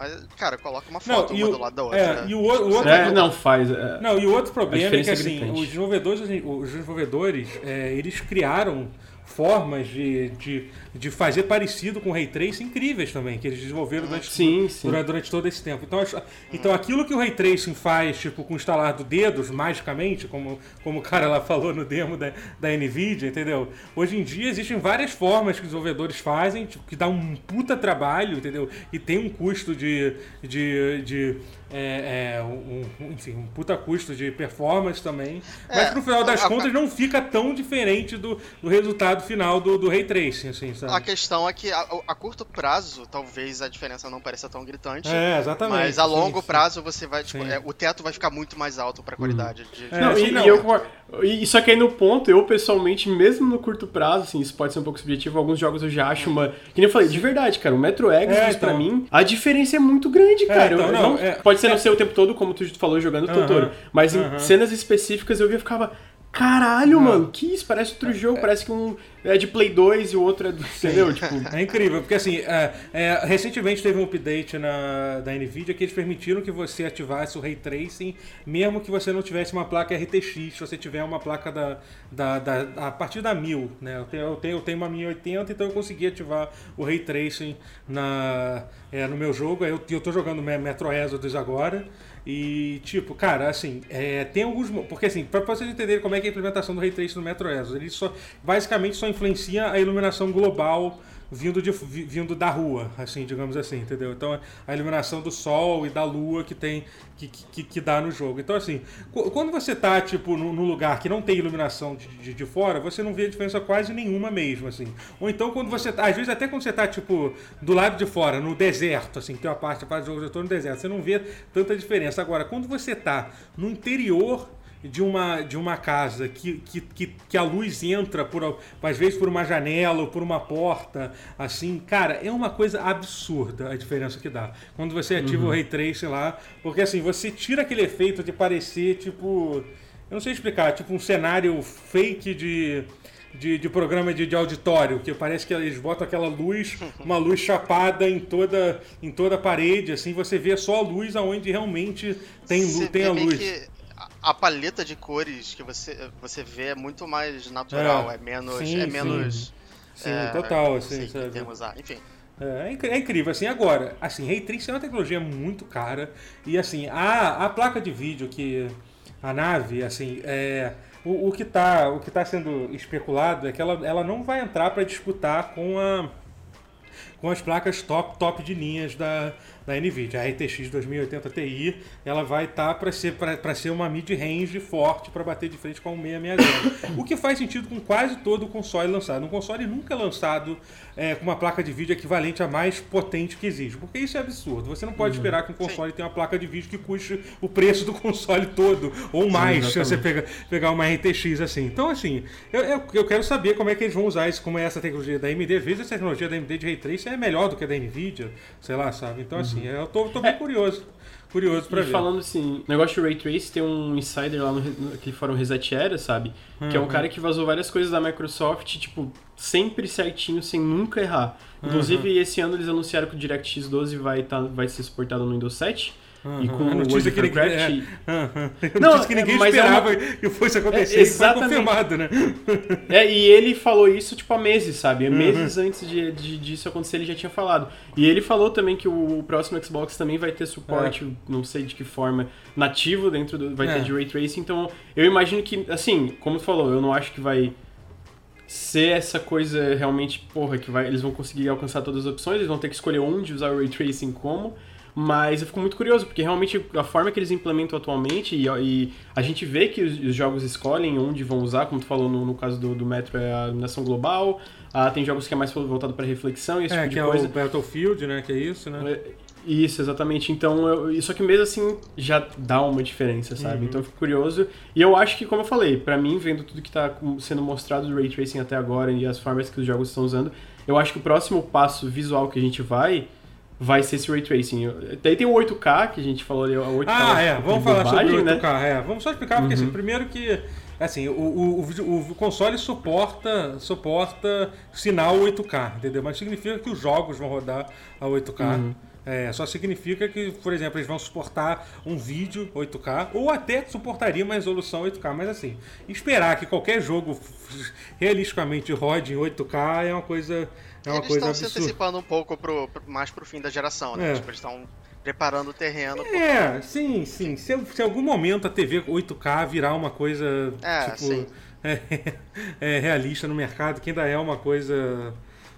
Mas, cara, coloca uma Não, foto e uma o- do lado da outra. é, e o o- o outro- É, não faz. é. Não, e o outro problema é que é assim, os desenvolvedores, os desenvolvedores é, eles criaram formas de, de, de fazer parecido com o Ray Tracing incríveis também, que eles desenvolveram durante, Sim, sim. durante, durante todo esse tempo. Então, então aquilo que o Ray Tracing faz, tipo, com o instalar do dedos, magicamente, como, como o cara lá falou no demo da, da NVIDIA, entendeu? Hoje em dia existem várias formas que os desenvolvedores fazem, tipo, que dá um puta trabalho, entendeu? E tem um custo de... de, de é, é, um, um- enfim, um puta custo de performance também. Mas É, no final das a- contas não fica tão diferente do, do resultado final do, do Ray Tracing, assim, sabe? A questão é que a, a curto prazo, talvez a diferença não pareça tão gritante. É, exatamente. Mas a longo sim. prazo você vai, tipo, é, o teto vai ficar muito mais alto pra qualidade de, de- É, Não, e, não. e eu. E só que aí no ponto, eu pessoalmente, mesmo no curto prazo, assim, isso pode ser um pouco subjetivo, alguns jogos eu já acho uma. Que nem eu falei, de verdade, cara, o Metro Exodus, É, então. pra mim, a diferença é muito grande, cara. então, Eu- não, não- é- pode ser não ser o tempo todo, como tu falou, jogando Totoro. Mas em cenas específicas eu via e ficava. Caralho, Não. mano, que isso? Parece outro jogo, parece que um é de Play 2 e o outro é do. Entendeu? (laughs) Tipo. É incrível, porque assim, é, é, recentemente teve um update na, da NVIDIA que eles permitiram que você ativasse o Ray Tracing, mesmo que você não tivesse uma placa RTX, se você tiver uma placa da, da, da- a partir da 1000, né? Eu tenho, eu tenho, eu tenho uma 1080, então eu consegui ativar o Ray Tracing na, é, no meu jogo. Eu, eu tô jogando Me- Metro Exodus agora. E, tipo, cara, assim, é, tem alguns. Porque, assim, pra, vocês entenderem como é que é a implementação do Ray Tracing no Metro Exodus, ele só, basicamente só influencia a iluminação global vindo, de, vi- vindo da rua, assim, digamos assim, entendeu? Então, a iluminação do sol e da lua que tem, que, que, que dá no jogo. Então, assim, qu- quando você tá, tipo, num lugar que não tem iluminação de, de, de fora, você não vê diferença quase nenhuma mesmo, assim. Ou então, quando você tá, às vezes até quando você tá, tipo, do lado de fora, no deserto, assim, que tem uma parte, a parte do jogo, eu tô no deserto, você não vê tanta diferença. Agora, quando você tá no interior de uma, de uma casa que, que, que, que a luz entra por às vezes por uma janela ou por uma porta, assim, cara, é uma coisa absurda a diferença que dá. Quando você ativa o Ray Tracing lá, porque assim, você tira aquele efeito de parecer tipo, eu não sei explicar, tipo um cenário fake de de, de programa de, de auditório, que parece que eles botam aquela luz, (laughs) uma luz chapada em toda, em toda a parede, assim, você vê só a luz aonde realmente tem, Você tem a luz. que a, a paleta de cores que você, você vê é muito mais natural, É, é, menos. sim, é menos. Sim, é, total, assim, sabe? usar, Enfim. É, é é incrível, assim, agora, assim, Ray Tracing é uma tecnologia muito cara e, assim, a, a placa de vídeo que, a nave, assim, é, o, o que tá, o que tá sendo especulado é que ela, ela não vai entrar para disputar com a com as placas top, top de linhas da, da NVIDIA. A RTX 2080 Ti, ela vai estar para ser, pra ser uma mid-range forte para bater de frente com o 660. (coughs) o que faz sentido com quase todo o console lançado. Um console nunca lançado é, com uma placa de vídeo equivalente a mais potente que existe, porque isso é absurdo. Você não pode esperar que um console tenha uma placa de vídeo que custe o preço do console todo, ou mais, se você pegar, pegar uma RTX assim. Então, assim, eu, eu, eu quero saber como é que eles vão usar isso, como é essa tecnologia da AMD. Às vezes a tecnologia da AMD de Ray Tracing é melhor do que a da NVIDIA, sei lá, sabe? Então, assim, eu tô, tô bem curioso. Curioso pra E ver. falando assim, negócio de Ray Trace, tem um insider lá no, no aquele fórum Reset Era, sabe? Que é um cara que vazou várias coisas da Microsoft, tipo, sempre certinho, sem nunca errar. Inclusive, esse ano eles anunciaram que o DirectX 12 vai, tá, vai ser suportado no Windows 7. E com a o notícia World que ninguém, é. Aham. Não, Notícia que ninguém é, mas é esperava uma- que fosse acontecer É, e foi exatamente. confirmado, né? É, e ele falou isso, tipo, há meses, sabe? Uhum. Meses antes de, de- disso acontecer, ele já tinha falado. E ele falou também que o próximo Xbox também vai ter suporte, não sei de que forma, nativo dentro do. Vai É. ter de Ray Tracing. Então, eu imagino que, assim, como tu falou, eu não acho que vai ser essa coisa realmente, porra, que vai, eles vão conseguir alcançar todas as opções, eles vão ter que escolher onde usar o Ray Tracing como. Mas eu fico muito curioso, porque realmente a forma que eles implementam atualmente, e, e a gente vê que os, os jogos escolhem onde vão usar, como tu falou no, no caso do, do Metro, é a iluminação global, ah, tem jogos que é mais voltado para reflexão e esse É, tipo que de é coisa. o Battlefield, né? Que é isso, né? É, Isso, exatamente. Então, eu, só que mesmo assim já dá uma diferença, sabe? Uhum. Então eu fico curioso. E eu acho que, como eu falei, pra mim, vendo tudo que tá sendo mostrado do Ray Tracing até agora e as formas que os jogos estão usando, eu acho que o próximo passo visual que a gente vai vai ser esse Ray Tracing. Daí tem o 8K, que a gente falou ali, o 8K. Ah, é, vamos falar sobre bobagem, o né? 8K. É, vamos só explicar, porque Uhum. assim, primeiro que assim, o, o, o, o console suporta, suporta sinal 8K, entendeu? Mas significa que os jogos vão rodar a 8K. Uhum. É, só significa que, por exemplo, eles vão suportar um vídeo 8K ou até suportaria uma resolução 8K, mas assim, esperar que qualquer jogo realisticamente rode em 8K é uma coisa é uma eles coisa estão se absurda. antecipando um pouco pro, mais pro fim da geração, né? É. Tipo, eles estão preparando o terreno. É, sim, sim. Se, se algum momento a TV 8K virar uma coisa É, tipo (laughs) é, é, realista no mercado, que ainda é uma coisa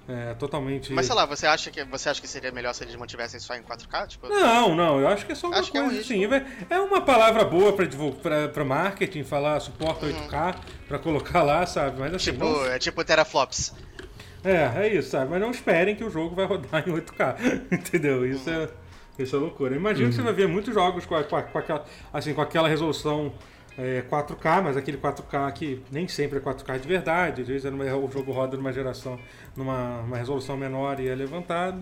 é, totalmente. Mas sei lá, você acha, que, você acha que seria melhor se eles mantivessem só em 4K? Tipo, Não, não, eu acho que é só uma Acho que é um coisa assim. vai- É uma palavra boa pra, pra, pra marketing, falar suporta Uhum. 8K, pra colocar lá, sabe? Mas assim, tipo, não- é tipo teraflops. É, é isso, sabe? Mas não esperem que o jogo vai rodar em 8K, (laughs) entendeu? Isso é, isso é loucura. Imagino que você vai ver muitos jogos com, a- com, a- com aquela, assim, com aquela resolução é, 4K, mas aquele 4K que nem sempre é 4K de verdade. Às vezes é numa- o jogo roda numa geração, numa uma resolução menor e é levantado.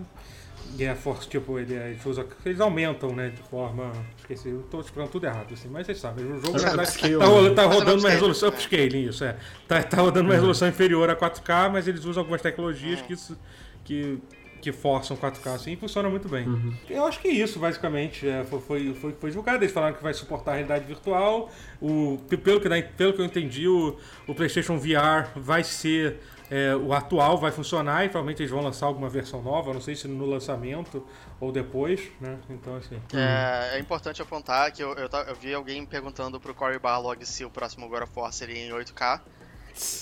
E é force, tipo, ele, é- eles, usa- eles aumentam, né, de forma. Esqueci, eu tô explicando tudo errado, assim, mas vocês sabem, o jogo verdade, Upscale, tá, né? rolando- tá rodando uma resolução é. upscaling, isso é. Tá, tá rodando uma resolução inferior a 4K, mas eles usam algumas tecnologias que, isso- que, que forçam 4K assim e funciona muito bem. Eu acho que é isso, basicamente. É, foi, foi, foi, foi divulgado. Eles falaram que vai suportar a realidade virtual. O, pe- pelo, que, pelo que eu entendi, o, o PlayStation VR vai ser. É, o atual vai funcionar e provavelmente eles vão lançar alguma versão nova, não sei se no lançamento ou depois, né? Então, assim. É, é importante apontar que eu, eu, eu vi alguém perguntando pro Corey Barlog se o próximo God of War seria em 8K.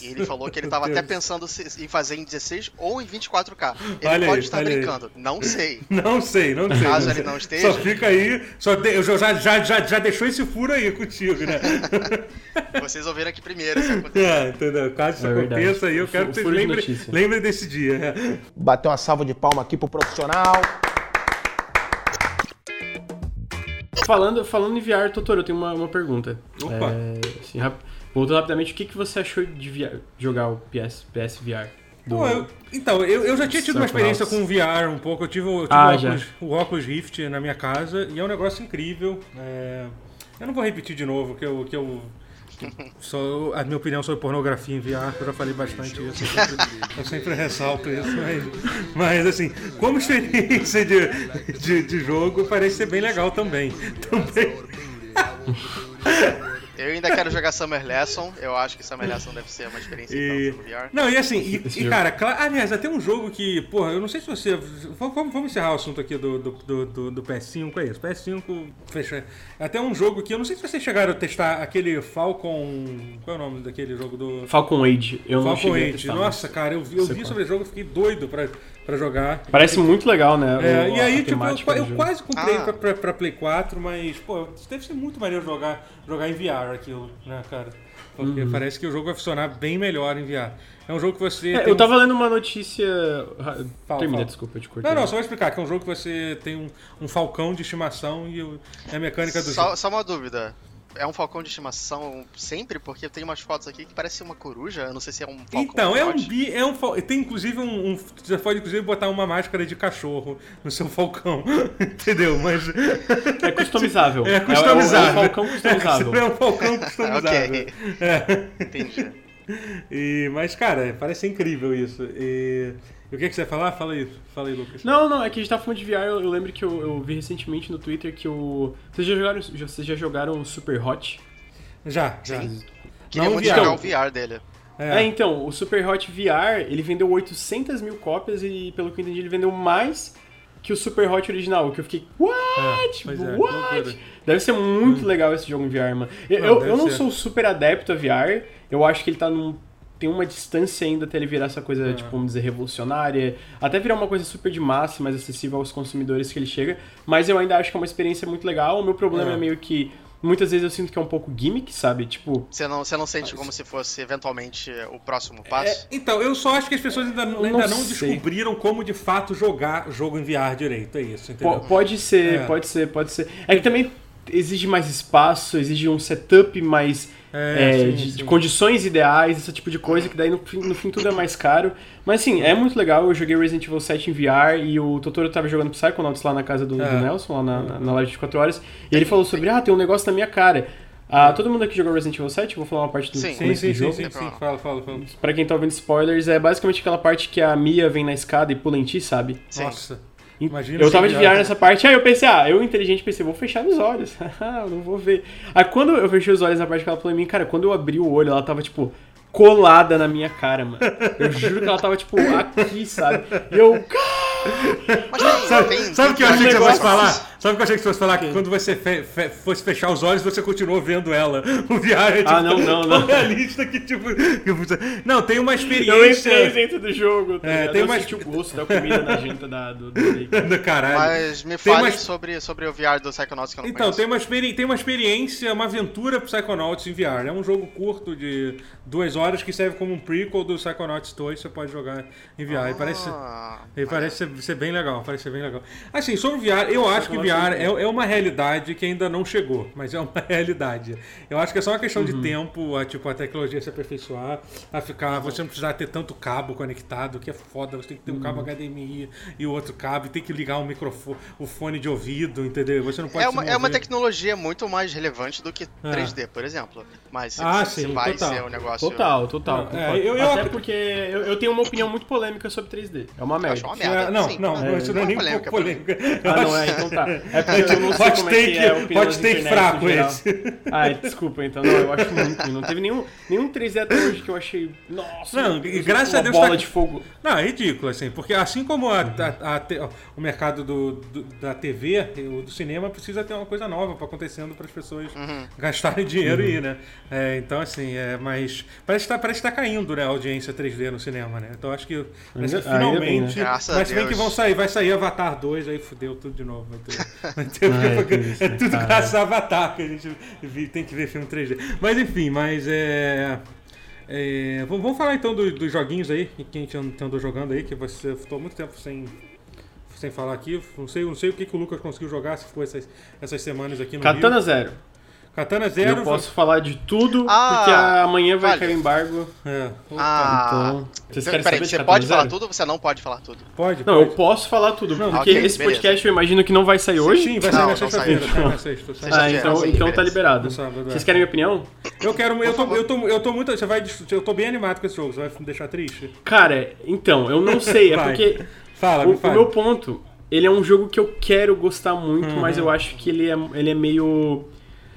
E ele falou que ele tava Meu até pensando em fazer em 16 ou em 24K. Ele Olha pode aí, estar olha aí. brincando, não sei. (laughs) Não sei, não sei. Caso não ele sei. não esteja. Só fica aí. Só de- eu já, já, já, já deixou esse furo aí contigo, né? (laughs) Vocês ouviram aqui primeiro se acontecer. É, entendeu? Caso isso É aconteça aí, eu quero que vocês de lembrem, lembrem desse dia. é. Bater uma salva de palma aqui pro profissional. Falando, falando em VR, Totoro, eu tenho uma, uma pergunta. Opa. É, assim, rap- voltando rapidamente, o que, que você achou de VR jogar o PS, PS VR? Do- Pô, eu- então, eu, eu já tinha tido uma experiência com VR um pouco. Eu tive, o- eu tive Ah, o. Oculus, o Oculus Rift na minha casa e é um negócio incrível. é, Eu não vou repetir de novo que eu. Que eu só a minha opinião sobre pornografia em VR, eu já falei bastante isso. Eu sempre, eu sempre ressalto isso, mas, mas assim, como experiência de, de, de jogo, parece ser bem legal também. Também. (laughs) Eu ainda quero jogar Summer Lesson. Eu acho que Summer Lesson deve ser uma experiência E- então, no VR. Não, e assim, e, e, cara, cla- aliás, até um jogo que, porra, eu não sei se você. Vamos, vamos- vamos encerrar o assunto aqui do, do, do, do- do PS5, é isso. PS5 fecha. Até um jogo que eu não sei se vocês chegaram a testar aquele Falcon. Qual é o nome daquele jogo do. Falcon Age, eu não Falcon a Age. testar, Nossa, cara, eu, vi- eu vi qual. sobre o jogo e fiquei doido pra, pra jogar. Parece muito legal, né? É, o- e aí, tipo, eu, eu quase comprei Ah. pra, pra, Play 4, mas, pô, deve ser muito maneiro jogar, jogar em VR aquilo, né, cara? Porque parece que o jogo vai funcionar bem melhor em VR. É um jogo que você. É, tem eu um- tava lendo uma notícia. Fala, Termina, fala. desculpa, eu te cortei. Não, não, só vou explicar que é um jogo que você tem um, um falcão de estimação e o- é a mecânica do Só, jogo. só uma dúvida. É um falcão de estimação sempre? Porque tem umas fotos aqui que parece uma coruja. Eu não sei se é um falcão. Então, é um bi, é um fal- tem inclusive um, um- você pode inclusive botar uma máscara de cachorro no seu falcão, (laughs) entendeu? Mas É customizável. (laughs) é É, o- customizável. É, o falcão customizável. É um falcão customizável. Ok. É. Entendi. E, mas, cara, parece incrível isso. E, e o que, que você ia falar? Fala aí, fala aí, Lucas. Não, não, é que a gente tá falando de VR, eu, eu lembro que eu, eu vi recentemente no Twitter que o. Vocês já jogaram, já- vocês já jogaram o Super Hot? Já, já. Sim. Queria Não muito jogar o VR dele. É. então, o Super Hot VR, ele vendeu 800 mil cópias e, pelo que eu entendi, ele vendeu mais que o Super Hot original, que eu fiquei, what? pois é, what? loucura. Deve ser muito legal esse jogo em VR, mano. Eu, Não, eu, eu não sou super adepto a VR, eu acho que ele tá num... Tem uma distância ainda até ele virar essa coisa, tipo, vamos dizer, revolucionária. Até virar uma coisa super de massa, mais acessível aos consumidores que ele chega. Mas eu ainda acho que é uma experiência muito legal. O meu problema É. é meio que... Muitas vezes eu sinto que é um pouco gimmick, sabe? Tipo, Você não, você não sente como se fosse eventualmente o próximo passo? Então, eu só acho que as pessoas ainda, ainda não não, descobriram como de fato jogar jogo em VR direito. É isso, entendeu? Po- Pode ser, É. pode ser, pode ser. É que também exige mais espaço, exige um setup mais. É, é, sim, de, de sim. condições ideais, esse tipo de coisa, que daí no fim, no fim tudo é mais caro. Mas assim, é muito legal. Eu joguei Resident Evil 7 em VR e o Totoro tava jogando Psychonauts lá na casa do, do É. Nelson, lá na, na, na live de 24 horas. E ele falou sobre, ah, tem um negócio na minha cara. Ah, todo mundo aqui jogou Resident Evil 7? Vou falar uma parte do Sim. Sim, começo sim, do sim, jogo. sim, sim. problema. Fala, fala, fala. Pra quem tá ouvindo spoilers, é basicamente aquela parte que a Mia vem na escada e pula em ti, sabe? Sim. Nossa. Imagina eu tava de VR nessa parte, aí eu pensei, ah, eu inteligente pensei, vou fechar os olhos. (laughs) Ah, eu não vou ver. Aí quando eu fechei os olhos na parte que ela falou em mim, cara, quando eu abri o olho, ela tava, tipo, colada na minha cara, mano. Eu juro que ela tava, tipo, aqui, sabe? E eu, Mas tem, Sabe, tem, sabe o que eu achei que você fosse falar? Sabe o que eu achei que você fosse falar? Que quando você fe- fe- fosse fechar os olhos, você continuou vendo ela. (laughs) O VR é tipo Ah, não, não, tão não. realista que tipo. que você- Não, tem uma eu experiência. entrei dentro do jogo, tá É, ligado? tem eu uma- senti o gosto da comida na janta da, do, do (laughs) caralho. Mas me fale umas- sobre, sobre o VR do Psychonauts que eu não Então, conheço. tem uma, experi- tem uma experiência, uma aventura Psychonauts em VR. É um jogo curto de duas horas que serve como um prequel do Psychonauts 2. Você pode jogar em VR. E parece, Ah, e parece ser, ser bem legal. Parece ser bem legal. Assim, sobre o VR, eu acho que o VR é, é uma realidade que ainda não chegou, mas é uma (laughs) realidade. Eu acho que é só uma questão de tempo, a, tipo, a tecnologia se aperfeiçoar, a ficar. Você não precisar ter tanto cabo conectado, que é foda. Você tem que ter um cabo HDMI e o outro cabo, e tem que ligar o microfone, o fone de ouvido, entendeu? Você não pode É uma, é uma tecnologia muito mais relevante do que 3D, por exemplo. Mas se, Ah, se sim, vai total. ser um negócio. Total, total. É, eu- eu Até ac- porque eu, eu tenho uma opinião muito polêmica sobre 3D. É uma Eu merda. acho uma É, merda. não, Sim, não, é, isso não é nem pouco polêmica. Eu Ah, não, é, então tá. É (laughs) porque eu não sei como é que é a take, das take internet fraco esse. Ai, desculpa, então. Não, eu acho muito. Não teve nenhum, nenhum 3D até hoje que eu achei. Nossa, Não, graças uma a Deus bola tá- de fogo. Não, é ridículo, assim, porque assim como a- a- a o mercado do, do- da TV, o do cinema precisa ter uma coisa nova pra acontecendo para as pessoas Uhum. gastarem dinheiro e ir, né? É, então, assim, é, mas parece que, tá, parece que tá caindo, né, a audiência 3D no cinema, né? Então acho que, parece que Ainda- ainda bem, finalmente. né? Mas bem que vão sair, vai sair Avatar 2, aí fudeu tudo de novo. Vai ter, (laughs) vai ter- Ai, isso, é (laughs) né, tudo cara? graças a Avatar que a gente vi- tem que ver filme 3D. Mas enfim, mas é. é, vamos vamos falar então do- dos joguinhos aí que a gente and- andou jogando aí, que você ficou muito tempo sem, sem falar aqui. Não sei, não sei o que, que o Lucas conseguiu jogar, se ficou essas, essas semanas aqui no Katana Rio. Zero. Katana Zero. Eu posso falar de tudo, Ah, porque amanhã vai vale. cair o embargo. É, opa, Ah, Então, vocês então, querem peraí, você pode falar Zero? tudo ou você não pode falar tudo? pode? Não, pode. eu posso falar tudo, Não, porque ok, esse beleza. podcast eu imagino que não vai sair hoje. Sim, vai sair na não sexta-feira. Ah, então, sim, então tá liberado. É. Vocês querem minha opinião? Eu quero, eu tô, eu tô, eu tô muito, você vai, eu tô bem animado com esse jogo. Você vai me deixar triste? Cara, então, eu não sei, é porque Fala, o, me o meu ponto, ele é um jogo que eu quero gostar muito, Uhum. mas eu acho que ele é, ele é meio.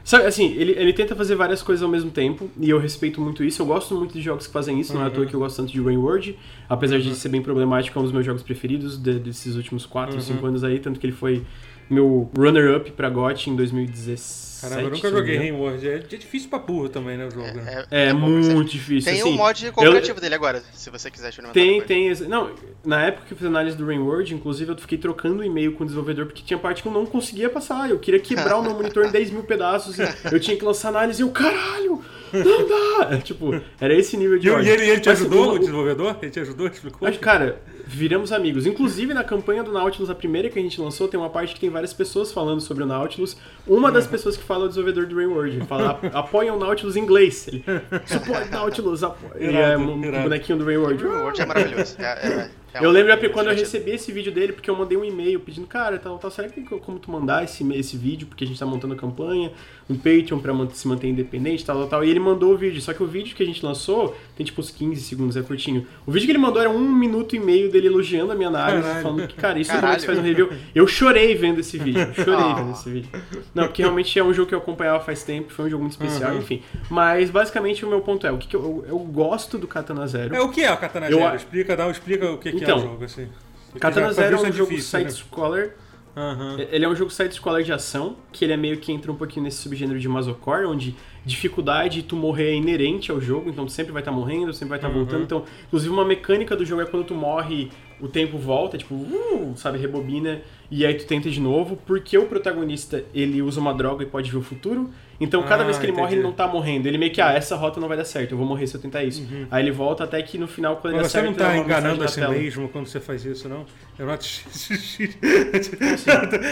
Sabe, assim, ele, ele tenta fazer várias coisas ao mesmo tempo, e eu respeito muito isso. Eu gosto muito de jogos que fazem isso, não é à toa que eu gosto tanto de Rainward, apesar de ser bem problemático, é um dos meus jogos preferidos de- desses últimos 4 ou 5 anos aí, tanto que ele foi meu runner-up pra GOT em 2017. Caramba, eu nunca joguei engano. Rainward. É, é difícil pra burro também, né, o jogo. né? É, bom, mas muito difícil. Tem assim, um mod cooperativo dele agora, se você quiser experimentar. Tem, tem. Não, na época que eu fiz análise do Rainward, inclusive, eu fiquei trocando e-mail com o desenvolvedor porque tinha parte que eu não conseguia passar. Eu queria quebrar o meu monitor em (laughs) 10 mil pedaços. e Eu tinha que lançar análise e eu, caralho, não dá! É, tipo, era esse nível de E, e ele, ele te Mas, ajudou, o- o desenvolvedor? Ele te ajudou, explicou? Mas, cara, viramos amigos. Inclusive, na campanha do Nautilus, a primeira que a gente lançou, tem uma parte que tem várias pessoas falando sobre o Nautilus. Uma das pessoas que fala é o desenvolvedor do. Ele fala, "A- apoia o Nautilus em inglês. Ele, suporte Nautilus, apoia. E é Irado, um irado. bonequinho do Rainward. O Word é maravilhoso. É, é- é Eu lembro um quando eu recebi esse vídeo dele, porque eu mandei um e-mail pedindo, cara, tal, tal, será que tem como tu mandar esse, esse vídeo, porque a gente tá montando a campanha, um Patreon pra se manter independente, tal, tal, tal. E ele mandou o vídeo, só que o vídeo que a gente lançou tem tipo uns 15 segundos, é curtinho. O vídeo que ele mandou era um minuto e meio dele elogiando a minha análise, Caralho. falando que, cara, isso Caralho. realmente faz um review. Eu chorei vendo esse vídeo, eu (laughs) chorei Ah. vendo esse vídeo. Não, porque realmente é um jogo que eu acompanhava faz tempo, foi um jogo muito especial, Uhum. enfim. Mas basicamente o meu ponto é, o que, que eu, eu, eu gosto do Katana Zero. É, o que é o Katana Zero? Explica, dá, explica o que, que é Então, o jogo, assim. Porque Katana Zero é um se jogo né? side-scroller Aham. Ele é um jogo side-scroller de ação, que ele é meio que entra um pouquinho nesse subgênero de Masocore, onde dificuldade e tu morrer é inerente ao jogo, então tu sempre vai estar morrendo, sempre vai estar Uhum. voltando. Então, inclusive uma mecânica do jogo é quando tu morre, o tempo volta, tipo, uh, sabe, rebobina, e aí tu tenta de novo, porque o protagonista, ele usa uma droga e pode ver o futuro. Então, cada Ah, vez que ele morre, entendi. ele não tá morrendo. Ele meio que, ah, essa rota não vai dar certo, eu vou morrer se eu tentar isso. Aí ele volta até que no final, quando ele Mas você acerta, não tá enganando na tela. mesmo quando você faz isso, não? Eu não (laughs)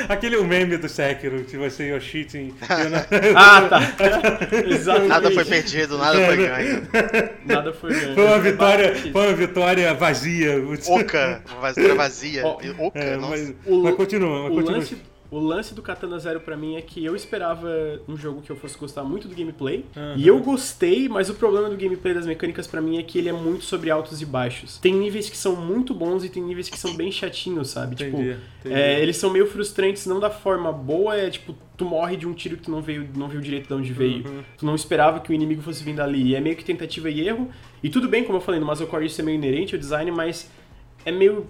Aquele o meme do Sekiro, que você you're cheating. não- (laughs) Ah, tá. (laughs) Exatamente. Nada foi perdido, nada foi ganho. Nada foi ganho. Foi uma vitória, foi uma vitória vazia. Oca, uma vitória vazia. Oca, É, nossa. mas, O- mas continua, mas O continua. lance, o lance do Katana Zero pra mim é que eu esperava um jogo que eu fosse gostar muito do gameplay. Aham. E eu gostei, mas o problema do gameplay das mecânicas pra mim é que ele é muito sobre altos e baixos. Tem níveis que são muito bons e tem níveis que são bem chatinhos, sabe? Entendi, tipo, entendi. é, eles são meio frustrantes, não da forma boa, é tipo, tu morre de um tiro que tu não veio, não viu direito de onde veio. Uhum. Tu não esperava que o inimigo fosse vindo ali. E é meio que tentativa e erro. E tudo bem, como eu falei, no Masocore isso é meio inerente ao design, mas é meio.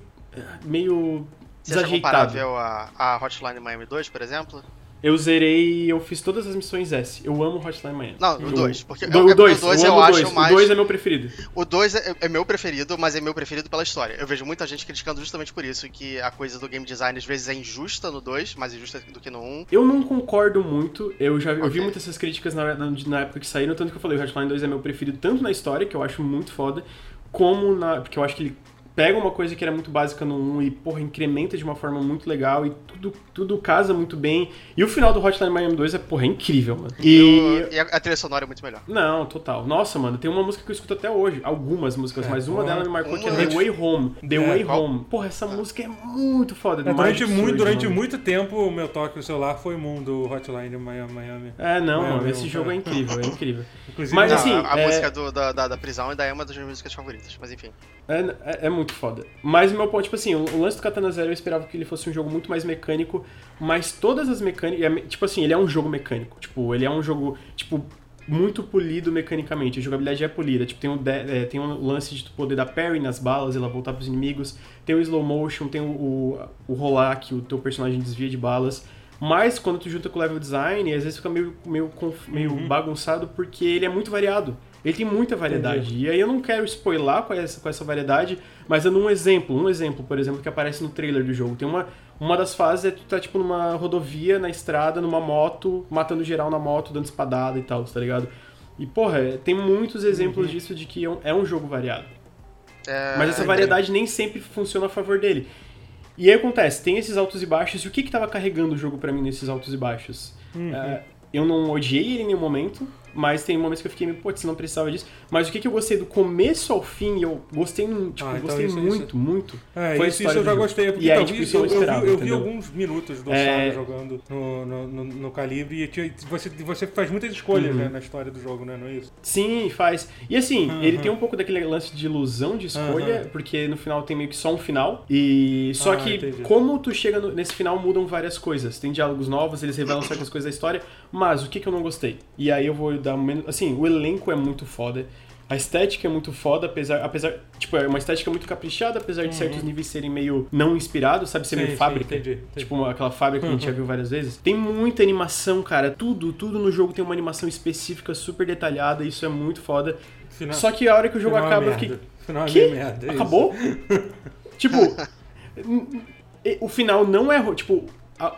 meio. Desajeitado. comparável a, a Hotline Miami 2, por exemplo? Eu zerei, eu fiz todas as missões S. Eu amo Hotline Miami. Não, o Eu- 2, porque Do- é- o é- 2, o dois eu eu acho 2. mais- O 2 é meu preferido. O 2 é, é meu preferido, mas é meu preferido pela história. Eu vejo muita gente criticando justamente por isso, que a coisa do game design às vezes é injusta no 2, mais injusta do que no 1. Eu não concordo muito, eu já eu vi muitas essas críticas na, na, na época que saíram, tanto que eu falei, o Hotline 2 é meu preferido tanto na história, que eu acho muito foda, como na. Porque eu acho que ele pega uma coisa que era muito básica no 1 e, porra, incrementa de uma forma muito legal e tudo, tudo casa muito bem. E o final do Hotline Miami 2 é, porra, é incrível, mano. E. E a, a trilha sonora é muito melhor. Não, total. Nossa, mano, tem uma música que eu escuto até hoje. Algumas músicas, É, mas uma delas me marcou que é The Way Home. The É, Way qual? Home. Porra, essa música é muito foda. É, do durante muito, durante mano. muito tempo, o meu toque no celular foi o mundo Hotline Miami. Miami. É, não, Miami, mano, esse um, jogo é. é incrível, é incrível. Inclusive, Mas Não, assim, a, a é- música do- da, da, da prisão ainda é uma das minhas músicas favoritas, mas enfim. É, é, é muito foda. Mas o meu ponto, tipo assim, o, o lance do Katana Zero eu esperava que ele fosse um jogo muito mais mecânico, mas todas as mecânicas. me- Tipo assim, ele é um jogo mecânico. Tipo, ele é um jogo, tipo, muito polido mecanicamente. A jogabilidade é polida. Tipo, tem um, de- é, tem um lance de tu poder dar parry nas balas e ela voltar pros inimigos. Tem o slow motion, tem o, o, o rolar que o teu personagem desvia de balas. Mas quando tu junta com o level design, às vezes fica meio, meio, meio bagunçado porque ele é muito variado. Ele tem muita variedade. E aí eu não quero spoiler com essa, com essa variedade, mas dando um exemplo. Um exemplo, por exemplo, que aparece no trailer do jogo. Tem uma, uma das fases é tu tá tipo numa rodovia, na estrada, numa moto, matando geral na moto, dando espadada e tal, tá ligado? E, porra, é, tem muitos exemplos disso de que é um, é um jogo variado. É, Mas essa variedade nem sempre funciona a favor dele. E aí acontece, tem esses altos e baixos, e o que que tava carregando o jogo pra mim nesses altos e baixos? Uhum. É, eu não odiei ele em nenhum momento, mas tem momentos que eu fiquei meio, putz, não precisava disso. Mas o que, que eu gostei do começo ao fim, eu gostei, tipo, Ah, então gostei isso- muito, isso- muito. É, Foi isso, isso eu já jogo. gostei. Porque E aí, tipo, isso eu eu, não eu vi, esperava, eu vi alguns minutos do É. Sábio jogando no, no, no, no Calibre e você, você faz muitas escolhas Uhum. né, na história do jogo, né? Não é isso? Sim, faz. E assim, Uhum. ele tem um pouco daquele lance de ilusão de escolha, Uhum. porque no final tem meio que só um final. E só Ah, que entendi. como tu chega no- nesse final mudam várias coisas. Tem diálogos novos, eles revelam (coughs) certas coisas da história, mas o que que eu não gostei? E aí eu vou um menos, assim, o elenco é muito foda. A estética é muito foda, apesar, apesar, tipo, é uma estética muito caprichada, apesar de certos níveis serem meio não inspirados, sabe, ser Uhum. Sim, meio sim, fábrica. entendi, entendi. Tipo, uma- aquela fábrica que a gente já viu várias vezes. Tem muita animação, cara. Tudo, tudo no jogo tem uma animação específica, super detalhada. Isso é muito foda. Final, Só que a hora que o jogo é acaba, eu merda. fiquei. Final é Que? meio merda. é. Acabou? (laughs) tipo, (laughs) o final não é. Tipo,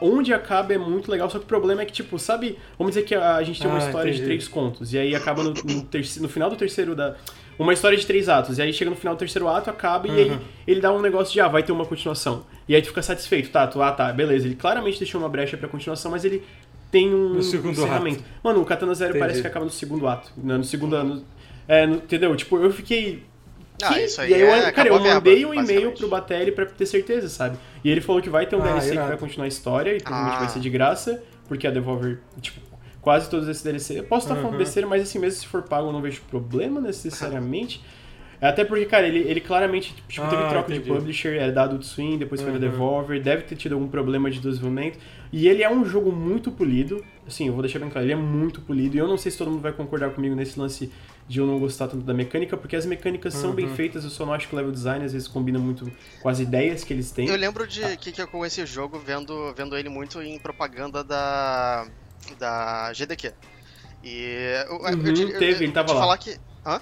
onde acaba é muito legal, só que o problema é que, tipo, sabe? Vamos dizer que a, gente tem uma Ah, história de entendi. três contos, e aí acaba no, no, terci- no final do terceiro da. Uma história de três atos, e aí chega no final do terceiro ato, acaba, e aí Uhum. ele dá um negócio de, ah, vai ter uma continuação. E aí tu fica satisfeito, tá? Tu, ah, tá, beleza. Ele claramente deixou uma brecha pra continuação, mas ele tem um No segundo encerramento. Mano, o Katana Zero Entendi. parece que acaba no segundo ato. né, No segundo ano. É, no- entendeu? Tipo, eu fiquei. Ah, Que? isso aí e aí eu, é- cara, eu mandei um e-mail pro Batelli pra ter certeza, sabe? E ele falou que vai ter um Ah, DLC que irado. vai continuar a história e provavelmente Ah. vai ser de graça, porque a Devolver, tipo, quase todos esses DLC. Eu posso estar falando Uhum. besteira, mas assim, mesmo se for pago, eu não vejo problema necessariamente. Até porque, cara, ele, ele claramente tipo, teve Ah, troca entendi. de publisher, era da Adult Swim, depois foi da Uhum. Devolver, deve ter tido algum problema de desenvolvimento. E ele é um jogo muito polido, assim, eu vou deixar bem claro, ele é muito polido, e eu não sei se todo mundo vai concordar comigo nesse lance de eu não gostar tanto da mecânica, porque as mecânicas são bem Uhum. feitas, eu só não acho que o level design às vezes combina muito com as ideias que eles têm. Eu lembro de que, que eu conheci o jogo vendo, vendo ele muito em propaganda da, da GDQ. E eu, eu, Uhum, eu, eu, teve, ele tava lá. falar que. Hã?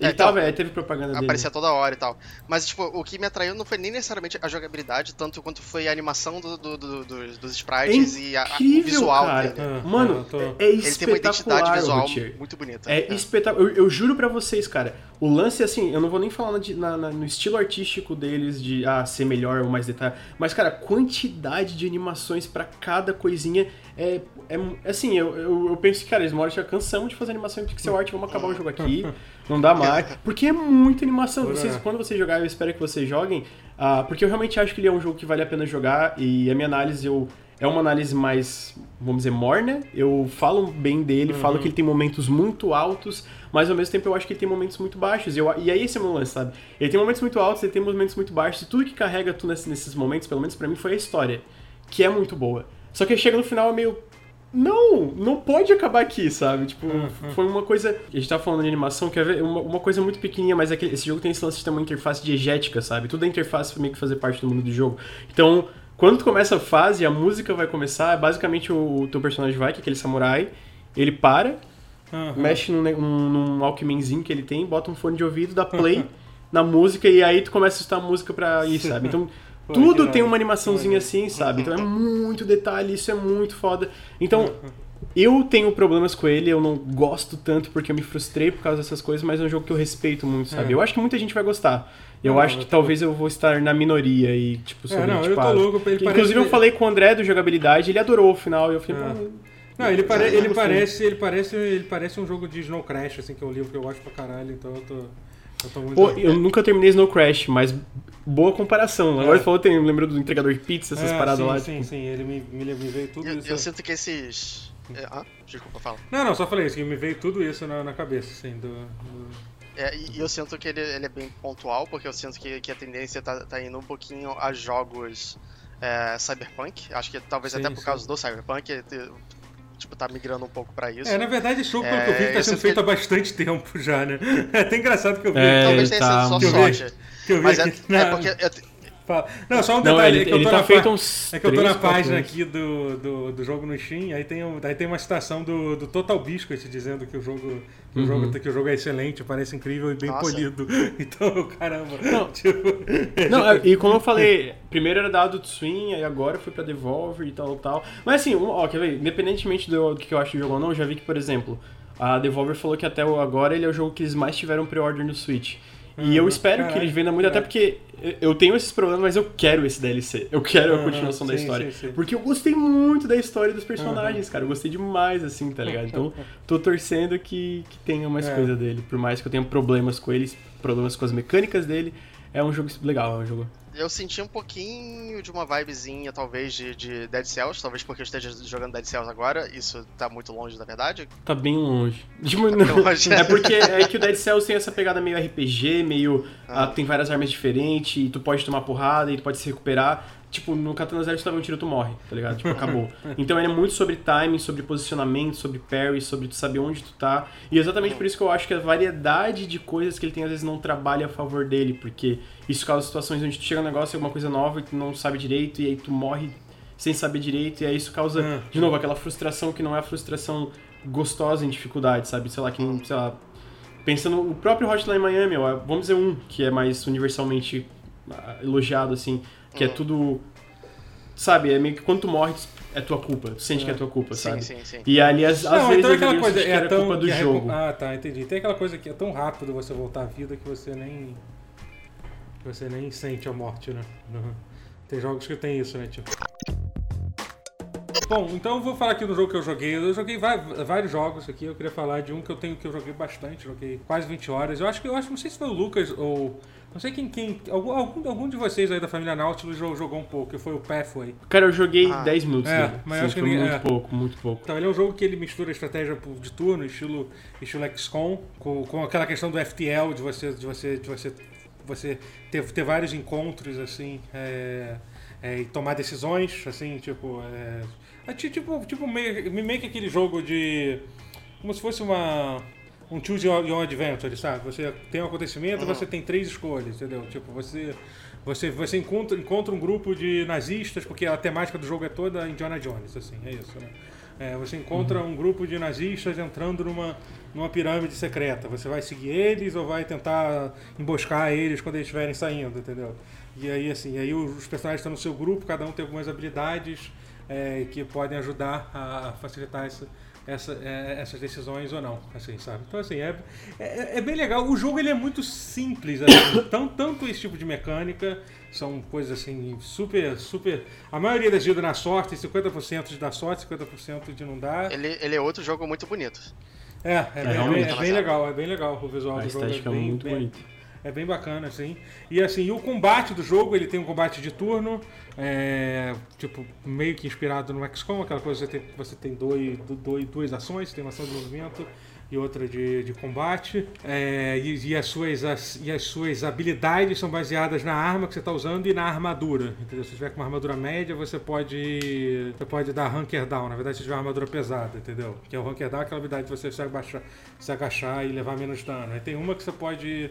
Ele É, então, tava, é, teve propaganda dele. Aparecia toda hora e tal. Mas, tipo, o que me atraiu não foi nem necessariamente a jogabilidade, tanto quanto foi a animação do, do- do- dos, dos sprites e a, a- o Incrível, visual cara. dele. Ah, Mano, tô- é, é Ele tem uma espetacular identidade visual Routier. muito bonita. É espetacular. Eu, eu juro pra vocês, cara. O lance, assim, eu não vou nem falar na- na- no estilo artístico deles de ah, ser melhor ou mais detalhe. Mas, cara, a quantidade de animações pra cada coisinha é. é assim, eu, eu, eu penso que, cara, eles moram já cansamos de fazer animação em pixel art, vamos acabar o jogo aqui. Não dá mais. Porque é muita animação. Vocês, quando vocês jogarem, eu espero que vocês joguem. ah, porque eu realmente acho que ele é um jogo que vale a pena jogar. E a minha análise, eu. É uma análise mais, vamos dizer, morna. Eu falo bem dele, falo Uhum. que ele tem momentos muito altos, mas ao mesmo tempo eu acho que ele tem momentos muito baixos. E, eu, e aí esse é o meu lance, sabe? Ele tem momentos muito altos, ele tem momentos muito baixos, e tudo que carrega tu nesse- nesses momentos, pelo menos pra mim, foi a história, que é muito boa. Só que chega no final é meio. Não, não pode acabar aqui, sabe? Tipo, foi uma coisa. A gente tá falando de animação, quer ver? Uma, uma coisa muito pequenininha, mas é que esse jogo tem esse lance de ter uma interface diegética, sabe? Tudo é interface pra meio que fazer parte do mundo do jogo. Então, quando tu começa a fase, a música vai começar, basicamente o, o teu personagem vai, que é aquele samurai, ele para, Aham. mexe num, num, num Walkmanzinho que ele tem, bota um fone de ouvido, dá play (laughs) na música e aí tu começa a escutar a música pra ir, sabe? Então (laughs) tudo tem uma animaçãozinha assim, sabe? Então é (laughs) muito detalhe, isso é muito foda. Então eu tenho problemas com ele, eu não gosto tanto porque eu me frustrei por causa dessas coisas, mas é um jogo que eu respeito muito, sabe? É. Eu acho que muita gente vai gostar. Eu Não, acho eu que tô- talvez eu vou estar na minoria e, tipo, É, não, eu tô louco. Ele Inclusive parece... eu falei com o André do jogabilidade, ele adorou o final e eu falei, Ah. pô, Não, ele, pare... Ele, parece, ele, parece, ele parece um jogo de Snow Crash, assim, que é um livro que eu gosto pra caralho, então eu tô, eu tô muito... Pô, eu nunca terminei Snow Crash, mas boa comparação. Agora É. você falou, tem, lembrou do entregador de pizza, essas É, paradas sim, lá. Sim, tipo, sim, ele me, me, me veio tudo Eu, isso. eu sinto que esses. É, ah, desculpa, fala. Não, não, só falei isso, que me veio tudo isso na, na cabeça, assim, do... do- É, e e eu sinto que ele, ele é bem pontual, porque eu sinto que, que a tendência tá, tá indo um pouquinho a jogos é, cyberpunk. Acho que talvez Sim, até por sim. causa do cyberpunk, ele, tipo, tá migrando um pouco pra isso. É, na verdade, esse jogo, pelo que eu vi, É, tá eu sendo feito que- há bastante (laughs) tempo já, né? É até engraçado que eu vi. É, Talvez tenha tá, sido só que eu vi. sorte. que eu vi Mas é, aqui é na- porque. Fala. Não, só um Não, detalhe, ele, é que eu tô tá na feito uns. É que eu tô na três, quatro página aqui do, do, do jogo no Steam, aí tem, um- aí tem uma citação do, do Total Biscuit dizendo que o jogo que, o Uhum. jogo que o jogo é excelente, parece incrível e bem Nossa. polido. (laughs) Então, caramba. Não. (laughs) Tipo, Não, é, e como eu falei, primeiro era da Adult Swim, aí agora foi pra Devolver e tal, tal. Mas assim, ó, quer ver? Independentemente do, do que eu acho do jogo ou não, eu já vi que, por exemplo, a Devolver falou que até o- agora ele é o jogo que eles mais tiveram pre-order no Switch. E eu Uhum. espero que Caralho. ele venda muito, até É. porque eu tenho esses problemas, mas eu quero esse DLC. Eu quero a Uhum, continuação da sim, história. sim, sim. Porque eu gostei muito da história dos personagens, cara. Eu gostei demais, assim, tá ligado? Então, (laughs) tô torcendo que, que tenha mais É. coisa dele. Por mais que eu tenha problemas com eles, problemas com as mecânicas dele, é um jogo legal, é um jogo. Eu senti um pouquinho de uma vibezinha, talvez, de, de Dead Cells, talvez porque eu esteja jogando Dead Cells agora, isso tá muito longe da verdade. Tá bem longe. (laughs) Tipo, bem longe. É porque é que o Dead Cells tem essa pegada meio RPG, meio. Ah. ah, tem várias armas diferentes, e tu pode tomar porrada e tu pode se recuperar. Tipo, no Katana Zero, se tu um tiro, tu morre, tá ligado? Tipo, acabou. (laughs) Então ele é muito sobre timing, sobre posicionamento, sobre parry, sobre tu saber onde tu tá. E exatamente por isso que eu acho que a variedade de coisas que ele tem às vezes não trabalha a favor dele, porque isso causa situações onde tu chega um negócio, é alguma coisa nova e tu não sabe direito, e aí tu morre sem saber direito, e aí isso causa, Ah. de novo, aquela frustração que não é a frustração gostosa em dificuldade, sabe? Sei lá, que, sei lá, pensando o próprio Hotline Miami, ó, vamos dizer um que é mais universalmente ah, elogiado assim, que é Uhum. tudo sabe, é meio que quando tu morre é tua culpa, tu sente que é tua culpa, Sim, sabe? sim, sim. E ali às, às Não, vezes então é aquela coisa, é tão. culpa do é jogo. Ah, tá, entendi. Tem aquela coisa que é tão rápido você voltar à vida que você nem. que você nem sente a morte, né? Uhum. Tem jogos que tem isso, né, tipo. Bom, então eu vou falar aqui do jogo que eu joguei. Eu joguei vários jogos aqui. Eu queria falar de um que eu tenho que eu joguei bastante, joguei quase 20 horas. Eu acho que eu acho, não sei se foi o Lucas ou não sei quem, quem algum, algum, algum de vocês aí da família Nautilus jo- jogou um pouco, que foi o Pathway. Cara, eu joguei Ah. 10 minutos É, dele. mas Sim, acho que foi ninguém- muito é. pouco, muito pouco. Então, ele é um jogo que ele mistura estratégia de turno, estilo, estilo XCOM, com, com aquela questão do FTL, de você, de você, de você, você ter, ter vários encontros, assim, é, é, e tomar decisões, assim, tipo... É, é ti- tipo, tipo meio, meio que aquele jogo de... Como se fosse uma... Um Choose Your Your Adventure, sabe? Você tem um acontecimento, você tem três escolhas, entendeu? Tipo, você... Você, você encontra, encontra um grupo de nazistas, porque a temática do jogo é toda Indiana Jones, assim, é isso, né? É, você encontra um grupo de nazistas entrando numa, numa pirâmide secreta. Você vai seguir eles ou vai tentar emboscar eles quando eles estiverem saindo, entendeu? E aí, assim, aí os personagens estão no seu grupo, cada um tem algumas habilidades é, que podem ajudar a facilitar essa, essa, é, essas decisões ou não, assim, sabe? Então, assim, é, é, é bem legal. O jogo ele é muito simples, assim, tão, tanto esse tipo de mecânica, são coisas assim, super, super... A maioria das vezes na sorte, 50% de dar sorte, 50% de não dar. Ele, ele é outro jogo muito bonito. É, é, bem, realmente. é bem legal, é bem legal o visual A do jogo. estética é é bem, muito bem- bonita. É bem bacana, assim. E assim, o combate do jogo, ele tem um combate de turno, é, tipo, meio que inspirado no XCOM, aquela coisa que você tem, você tem dois, dois, duas ações, tem uma ação de movimento e outra de, de combate. É, e, e as suas, as, e as suas habilidades são baseadas na arma que você está usando e na armadura. Entendeu? Se você tiver com uma armadura média, você pode. Você pode dar hunker down. Na verdade, se tiver uma armadura pesada, entendeu? Que é o hunker down, aquela habilidade de você se agachar, se agachar e levar menos dano. Aí tem uma que você pode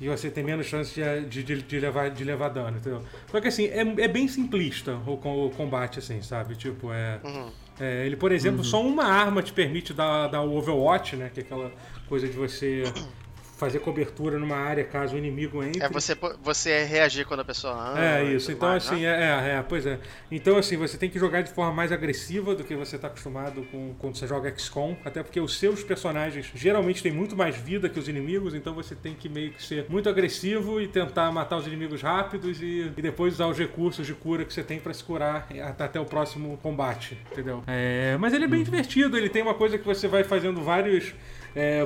e você tem menos chance de, de, de- de levar, de levar dano, entendeu? Só que assim, é, é bem simplista o, o combate, assim, sabe? Tipo, é, Uhum. é, Ele, por exemplo, só uma arma te permite dar, dar o Overwatch, né? Que é aquela coisa de você fazer cobertura numa área caso o inimigo entre. É você, você reagir quando a pessoa anda. É isso, então mais, assim, né? é, é, é, pois é. Então assim, você tem que jogar de forma mais agressiva do que você está acostumado com quando você joga XCOM, até porque os seus personagens geralmente têm muito mais vida que os inimigos, então você tem que meio que ser muito agressivo e tentar matar os inimigos rápidos e, e depois usar os recursos de cura que você tem para se curar até, até o próximo combate, entendeu? É, mas ele é bem divertido, ele tem uma coisa que você vai fazendo vários é,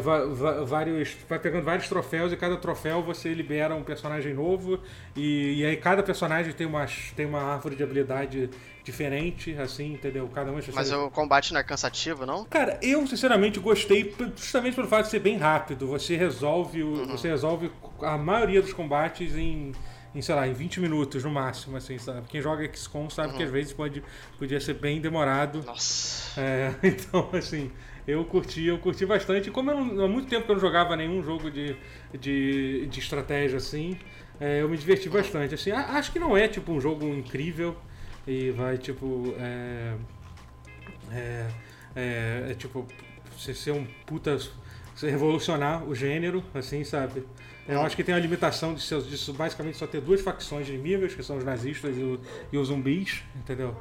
vários. Vai pegando vários troféus e cada troféu você libera um personagem novo. E, e aí cada personagem tem uma, tem uma árvore de habilidade diferente, assim, entendeu? Cada um é Mas o combate não é cansativo, não? Cara, eu sinceramente gostei justamente pelo fato de ser bem rápido. Você resolve, o- você resolve a maioria dos combates em, em, sei lá, em 20 minutos no máximo, assim, sabe? Quem joga XCOM sabe que às vezes pode, podia ser bem demorado. Nossa. É, (laughs) então, assim, eu curti, eu curti bastante. Como eu há muito tempo que eu não jogava nenhum jogo de, de, de estratégia assim, é, eu me diverti bastante. Assim, a- acho que não é tipo um jogo incrível e vai tipo. É, é, é, é, tipo você ser um puta. Revolucionar o gênero, assim, sabe? Eu acho que tem uma limitação de, seus, de basicamente só ter duas facções inimigas, que são os nazistas e, o- e os zumbis, entendeu?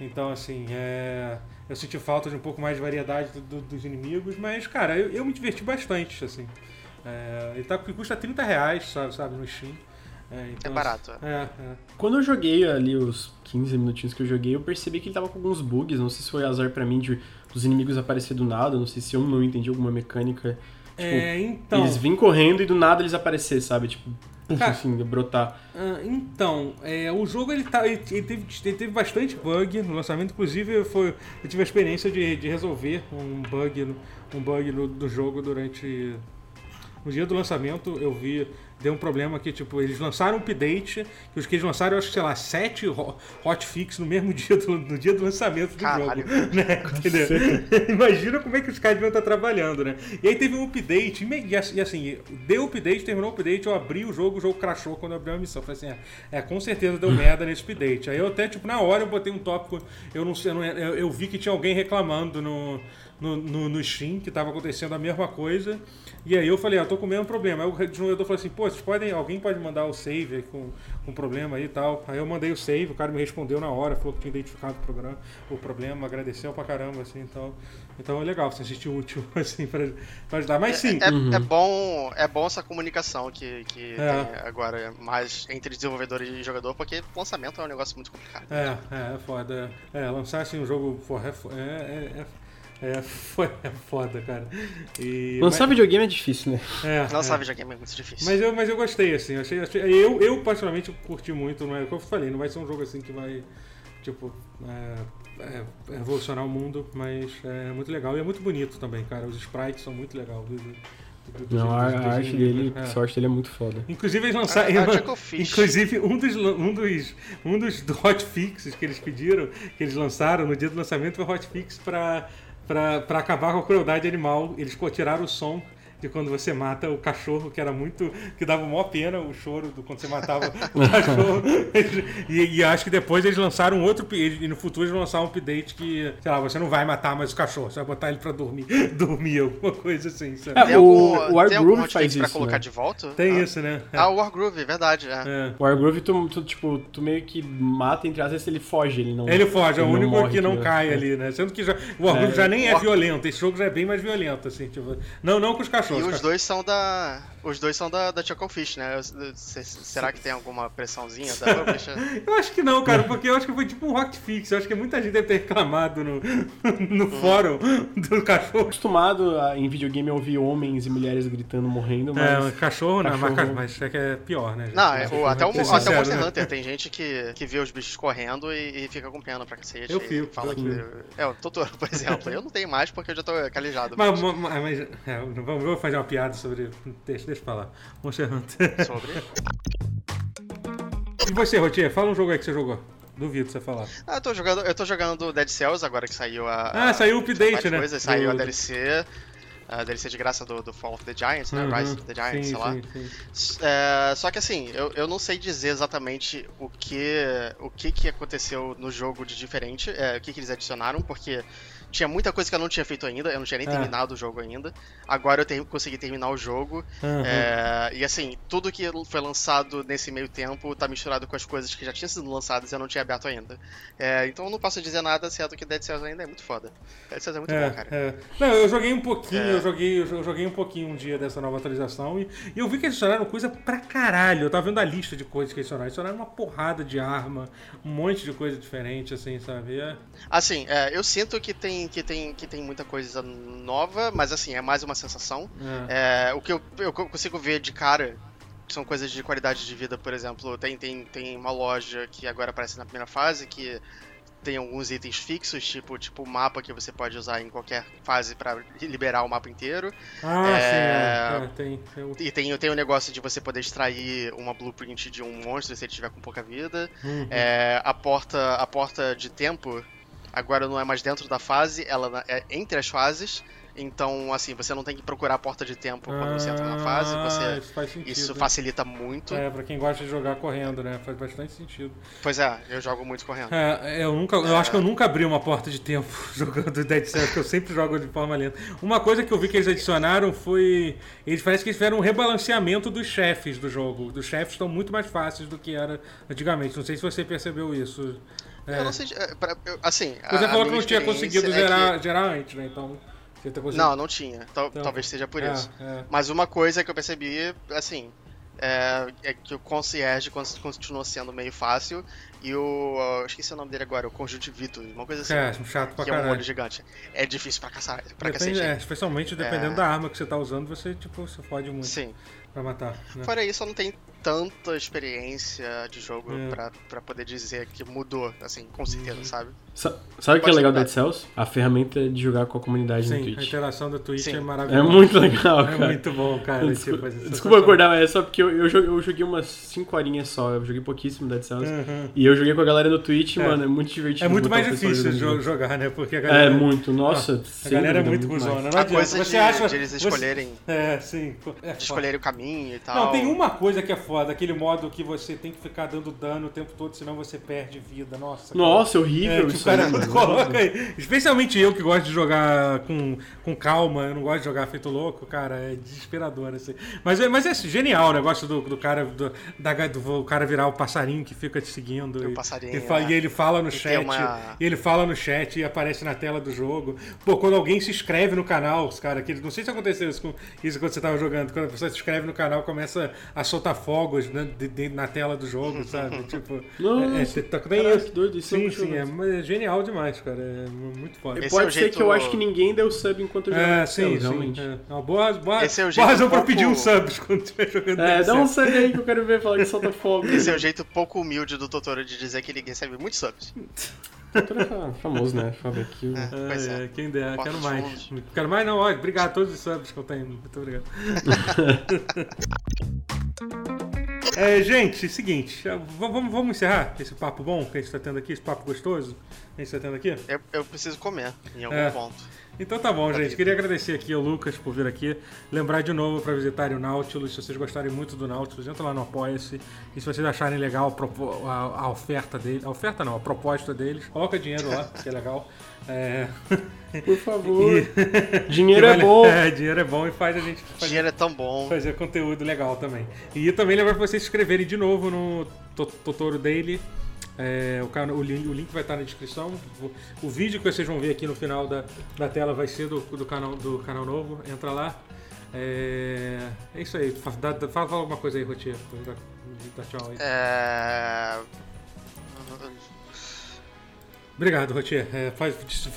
Então, assim, é, eu senti falta de um pouco mais de variedade do- do- dos inimigos, mas, cara, eu, eu me diverti bastante, assim. É, ele tá, custa 30 reais, sabe, sabe no Steam. É, então, É barato, É, é. Quando eu joguei ali os 15 minutinhos que eu joguei, eu percebi que ele tava com alguns bugs. Não sei se foi azar pra mim de dos inimigos aparecer do nada, não sei se eu não entendi alguma mecânica. Tipo, É, então. eles vêm correndo e do nada eles aparecer, sabe? Tipo, Cara, assim, brotar. Ah, então, é, o jogo ele, tá, ele, ele teve, ele teve bastante bug no lançamento, inclusive foi, eu tive a experiência de, de resolver um bug, um bug no- do jogo durante. No dia do lançamento eu vi, deu um problema que, tipo, eles lançaram um update, que os que eles lançaram, eu acho que, sei lá, sete ho- hotfix no mesmo (laughs) dia do, no dia do lançamento do Caralho. jogo. Né? (laughs) Entendeu? Imagina como é que os caras deviam estar trabalhando, né? E aí teve um update, e e assim, e assim, deu update, terminou o update, eu abri o jogo, o jogo crashou quando eu abri a missão. Eu falei assim, é, é, com certeza deu merda nesse update. Aí eu até, tipo, na hora eu botei um tópico, eu não sei, eu, não- eu, eu vi que tinha alguém reclamando no, no, no, no Steam que tava acontecendo a mesma coisa. E aí eu falei, ah, eu tô com o mesmo problema. Aí o desenvolvedor falou assim, pô, vocês podem, alguém pode mandar o save aí com, com problema aí e tal. Aí eu mandei o save, o cara me respondeu na hora, falou que tinha identificado o, programa, o problema, agradeceu pra caramba, assim, então. Então é legal, você assistir útil, (laughs) assim, pra, pra ajudar. Mas sim. É, é bom, é bom essa comunicação que, que É. tem agora mais entre desenvolvedor e jogador, porque lançamento é um negócio muito complicado. É, é, é foda. É, lançar assim um jogo porra, é, fo- é, é, é, é, fo- é foda, cara. E, Lançar videogame é difícil, né? mas, é, Lançar é. videogame é muito difícil. Mas eu, mas eu gostei, assim. eu Achei, achei- eu, eu, particularmente, curti muito. Não é, como eu falei, não vai ser um jogo assim que vai, tipo, é, é, revolucionar o mundo, mas é muito legal. E é muito bonito também, cara. Os sprites são muito legais. Do, do, do- Não, a, dos- dos a arte dele, é. a sorte dele é muito foda. Inclusive eles A- lançaram. a Fish. Inclusive, um dos, um dos, um dos (laughs) hotfixes que eles pediram, que eles lançaram no dia do lançamento, foi hotfix pra, pra acabar com a crueldade animal. Eles tiraram o som de quando você mata o cachorro, que era muito. que dava maior pena o choro do quando você matava (laughs) o cachorro. (laughs) E, e acho que depois eles lançaram outro. E no futuro eles vão lançar um update que, sei lá, você não vai matar mais o cachorro, você vai botar ele pra dormir, (laughs) dormir, alguma coisa assim, sabe? É, o- o War tem algum Groove hotfix faz pra isso, colocar né? de volta? Tem ah. isso, né? Ah, o Wargroove, verdade. É. É. O Wargroove, tu, tu, tipo, tu meio que mata, entre as vezes ele foge, ele não... Ele foge, é o ele único morre, que não né? cai É. ali, né? Sendo que já, o Wargroove É. já nem é violento, esse jogo já é bem mais violento, assim, tipo. Não, não com os E cachorros. os os dois são da. Os dois são da, da Chucklefish, né? Será que tem alguma pressãozinha da Publisher? (laughs) Eu acho que não, cara, porque eu acho que foi tipo um hotfix. Eu acho que muita gente deve ter reclamado no, (laughs) no fórum do cachorro. acostumado a, em videogame a ouvir homens e mulheres gritando, morrendo, É, mas... cachorro, não, mas, cachorro- mas é que é pior, né? gente? Não, é, o- até o, ser até o Monster né? Hunter tem gente que, que vê os bichos correndo e, e fica com pena pra cacete. Eu e fico, Fala eu que. fico. É, o Totoro, (laughs) por exemplo. Eu não tenho mais porque eu já tô calejado. Mas, mas, mas é, vamos, vou fazer uma piada sobre. Deixa, deixa eu falar. Monster Hunter. Sobre. E você, Rotier, fala um jogo aí que você jogou. Duvido você falar. Ah, eu tô jogando, eu tô jogando Dead Cells agora que saiu a. Ah, a- saiu o update, né? Coisas, saiu a Do- DLC. A DLC de graça do, do Fall of the Giants, né? Uhum. Rise of the Giants, sim, sei lá. sim, sim. É, só que assim, eu, eu não sei dizer exatamente o que o que, que aconteceu no jogo de diferente, é, o que, que eles adicionaram, porque tinha muita coisa que eu não tinha feito ainda, eu não tinha nem É. terminado o jogo ainda. Agora eu tenho, consegui terminar o jogo. Aham. é, e assim, tudo que foi lançado nesse meio tempo tá misturado com as coisas que já tinham sido lançadas e eu não tinha aberto ainda. É, então eu não posso dizer nada, certo que Dead Cells ainda é muito foda. Dead Cells é muito É, bom, cara. é. Não, eu joguei um pouquinho, É. eu joguei, eu joguei um pouquinho um dia dessa nova atualização e, e eu vi que eles adicionaram coisa pra caralho. Eu tava vendo a lista de coisas que eles adicionaram. Adicionaram uma porrada de arma, um monte de coisa diferente, assim, sabe? É, Assim, é, eu sinto que tem, que, tem, que tem muita coisa nova, mas assim, é mais uma sensação. é. É, o que eu, eu consigo ver de cara são coisas de qualidade de vida, por exemplo. Tem, tem, tem uma loja que agora aparece na primeira fase que tem alguns itens fixos, tipo tipo mapa que você pode usar em qualquer fase pra liberar o mapa inteiro. Ah, É. sim, é, é, tem. E tem, tem o negócio de você poder extrair uma blueprint de um monstro se ele tiver com pouca vida. Uhum. É, a porta a porta de tempo agora não é mais dentro da fase, ela é entre as fases. Então, assim, você não tem que procurar a porta de tempo quando você entra na fase. Ah, Você, isso faz sentido. isso né? facilita muito. É, pra quem gosta de jogar correndo, né? Faz bastante sentido. Pois é, eu jogo muito correndo. É, eu nunca, eu acho que eu nunca abri uma porta de tempo (laughs) jogando Dead Cells, porque eu sempre jogo de forma lenta. Uma coisa que eu vi que eles adicionaram foi, eles parece que eles fizeram um rebalanceamento dos chefes do jogo. Os chefes estão muito mais fáceis do que era antigamente. Não sei se você percebeu isso. É. Eu não sei. é, pra- eu- assim. Você a- a falou que minha não tinha conseguido é zerar, que- zerar antes, né? Então, Não, não tinha. Tal- Então, talvez seja por é, isso. é. Mas uma coisa que eu percebi, assim, é, é que o concierge con- continua sendo meio fácil e o. eu esqueci o nome dele agora, o conjuntivito, uma coisa assim. É, chato pra que é um olho caralho. gigante. É difícil pra caçar. Pra Depende, cacete. é, especialmente dependendo É. da arma que você tá usando, você, tipo, você fode muito Sim. pra matar. Né? Fora isso, não tenho tanta experiência de jogo É. pra, pra poder dizer que mudou, assim, com certeza, Uhum. sabe? Sa- Sabe o que é legal do Dead Cells? A ferramenta de jogar com a comunidade no Sim, a Twitch. interação da Twitch Sim. é É maravilhosa. muito legal, É cara. muito bom, cara. Desculpa, tipo, é desculpa acordar, mas é só porque eu, eu, joguei, eu joguei umas 5 horinhas só. Eu joguei pouquíssimo Dead Cells. Uhum. E eu joguei com a galera no Twitch, É. mano. É muito divertido. É muito mais difícil junto. jogar, né? Porque a galera. É muito, nossa. a sem galera é muito cuzona. Não A adianta. coisa Você de, acha. de eles você- escolherem, É, sim. É escolherem o caminho e tal. Não, tem uma coisa que é foda, aquele modo que você tem que ficar dando dano o tempo todo, senão você perde vida. Nossa. cara. Nossa, É, horrível tipo, isso cara, aí, (laughs) coloca aí. Especialmente eu que gosto de jogar com, com calma, eu não gosto de jogar feito louco, cara, é desesperador assim. Mas, é- mas é genial o negócio do, do cara do, da, do cara virar o passarinho que fica te seguindo. O e, passarinho, e, fa- é. e ele fala no E chat. uma- E ele fala no chat e aparece na tela do jogo. Pô, quando alguém se inscreve no canal, os cara, que não sei se aconteceu isso, com, isso quando você tava jogando, quando a pessoa se inscreve no canal, começa a soltar fogos né, de- de- na tela do jogo, sabe? (laughs) Tipo, Nossa, é, é, tá- tem caraca, isso. que doido, isso eu Sim, sim, é, mas é genial demais, cara. É muito foda. Esse Pode é o ser jeito- que eu acho que ninguém deu sub enquanto eu jogava É, sim, realmente. É. Uma boa, boa, Esse é o boa jeito razão pra pouco- pedir um subs (laughs) quando estiver jogando. É, dá um sub aí que eu quero ver falar que solta fogo. Esse é o jeito pouco humilde do Totoro de dizer que ele recebe muitos subs. Doutor é famoso, né? Fala aqui. É, É, é. quem der, Porta quero mais. fundos. Quero mais, não, olha, obrigado a todos os subs que eu tenho. Muito obrigado. (laughs) É, gente, seguinte, v- vamos, vamos encerrar esse papo bom que a gente tá tendo aqui, esse papo gostoso que a gente tá tendo aqui? Eu, eu preciso comer em algum É. ponto. Então tá bom, gente. Queria agradecer aqui ao Lucas por vir aqui. Lembrar de novo para visitarem o Nautilus. Se vocês gostarem muito do Nautilus, entra lá no Apoia-se. E se vocês acharem legal a, a- oferta dele, a oferta não, a proposta deles, coloca dinheiro lá, que é legal. É... Por favor. (laughs) Dinheiro (laughs) é Vale- bom. É, dinheiro é bom e faz a gente fazer, Dinheiro é tão bom. fazer conteúdo legal também. E também lembrar pra vocês se inscreverem de novo no To- Totoro Daily. É, o, o link, o link vai estar na descrição. O, o vídeo que vocês vão ver aqui no final da, da tela vai ser do, do, canal, do canal novo. Entra lá. É, é isso aí. Dá- dá- fala alguma coisa aí, Rotier. Dá, dá tchau aí. É... Obrigado, Rotier. É, faz, (laughs)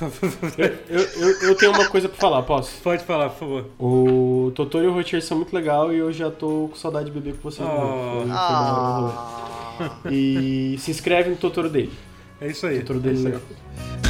Eu, eu, eu tenho uma coisa pra falar, posso? pode falar, por favor. O Totoro e o Rotier são muito legal e eu já tô com saudade de beber com vocês. Oh. Foi- foi da hora o rolê. Ah, E se inscreve no Totoro dele. É isso aí. Totoro é dele isso aí. legal.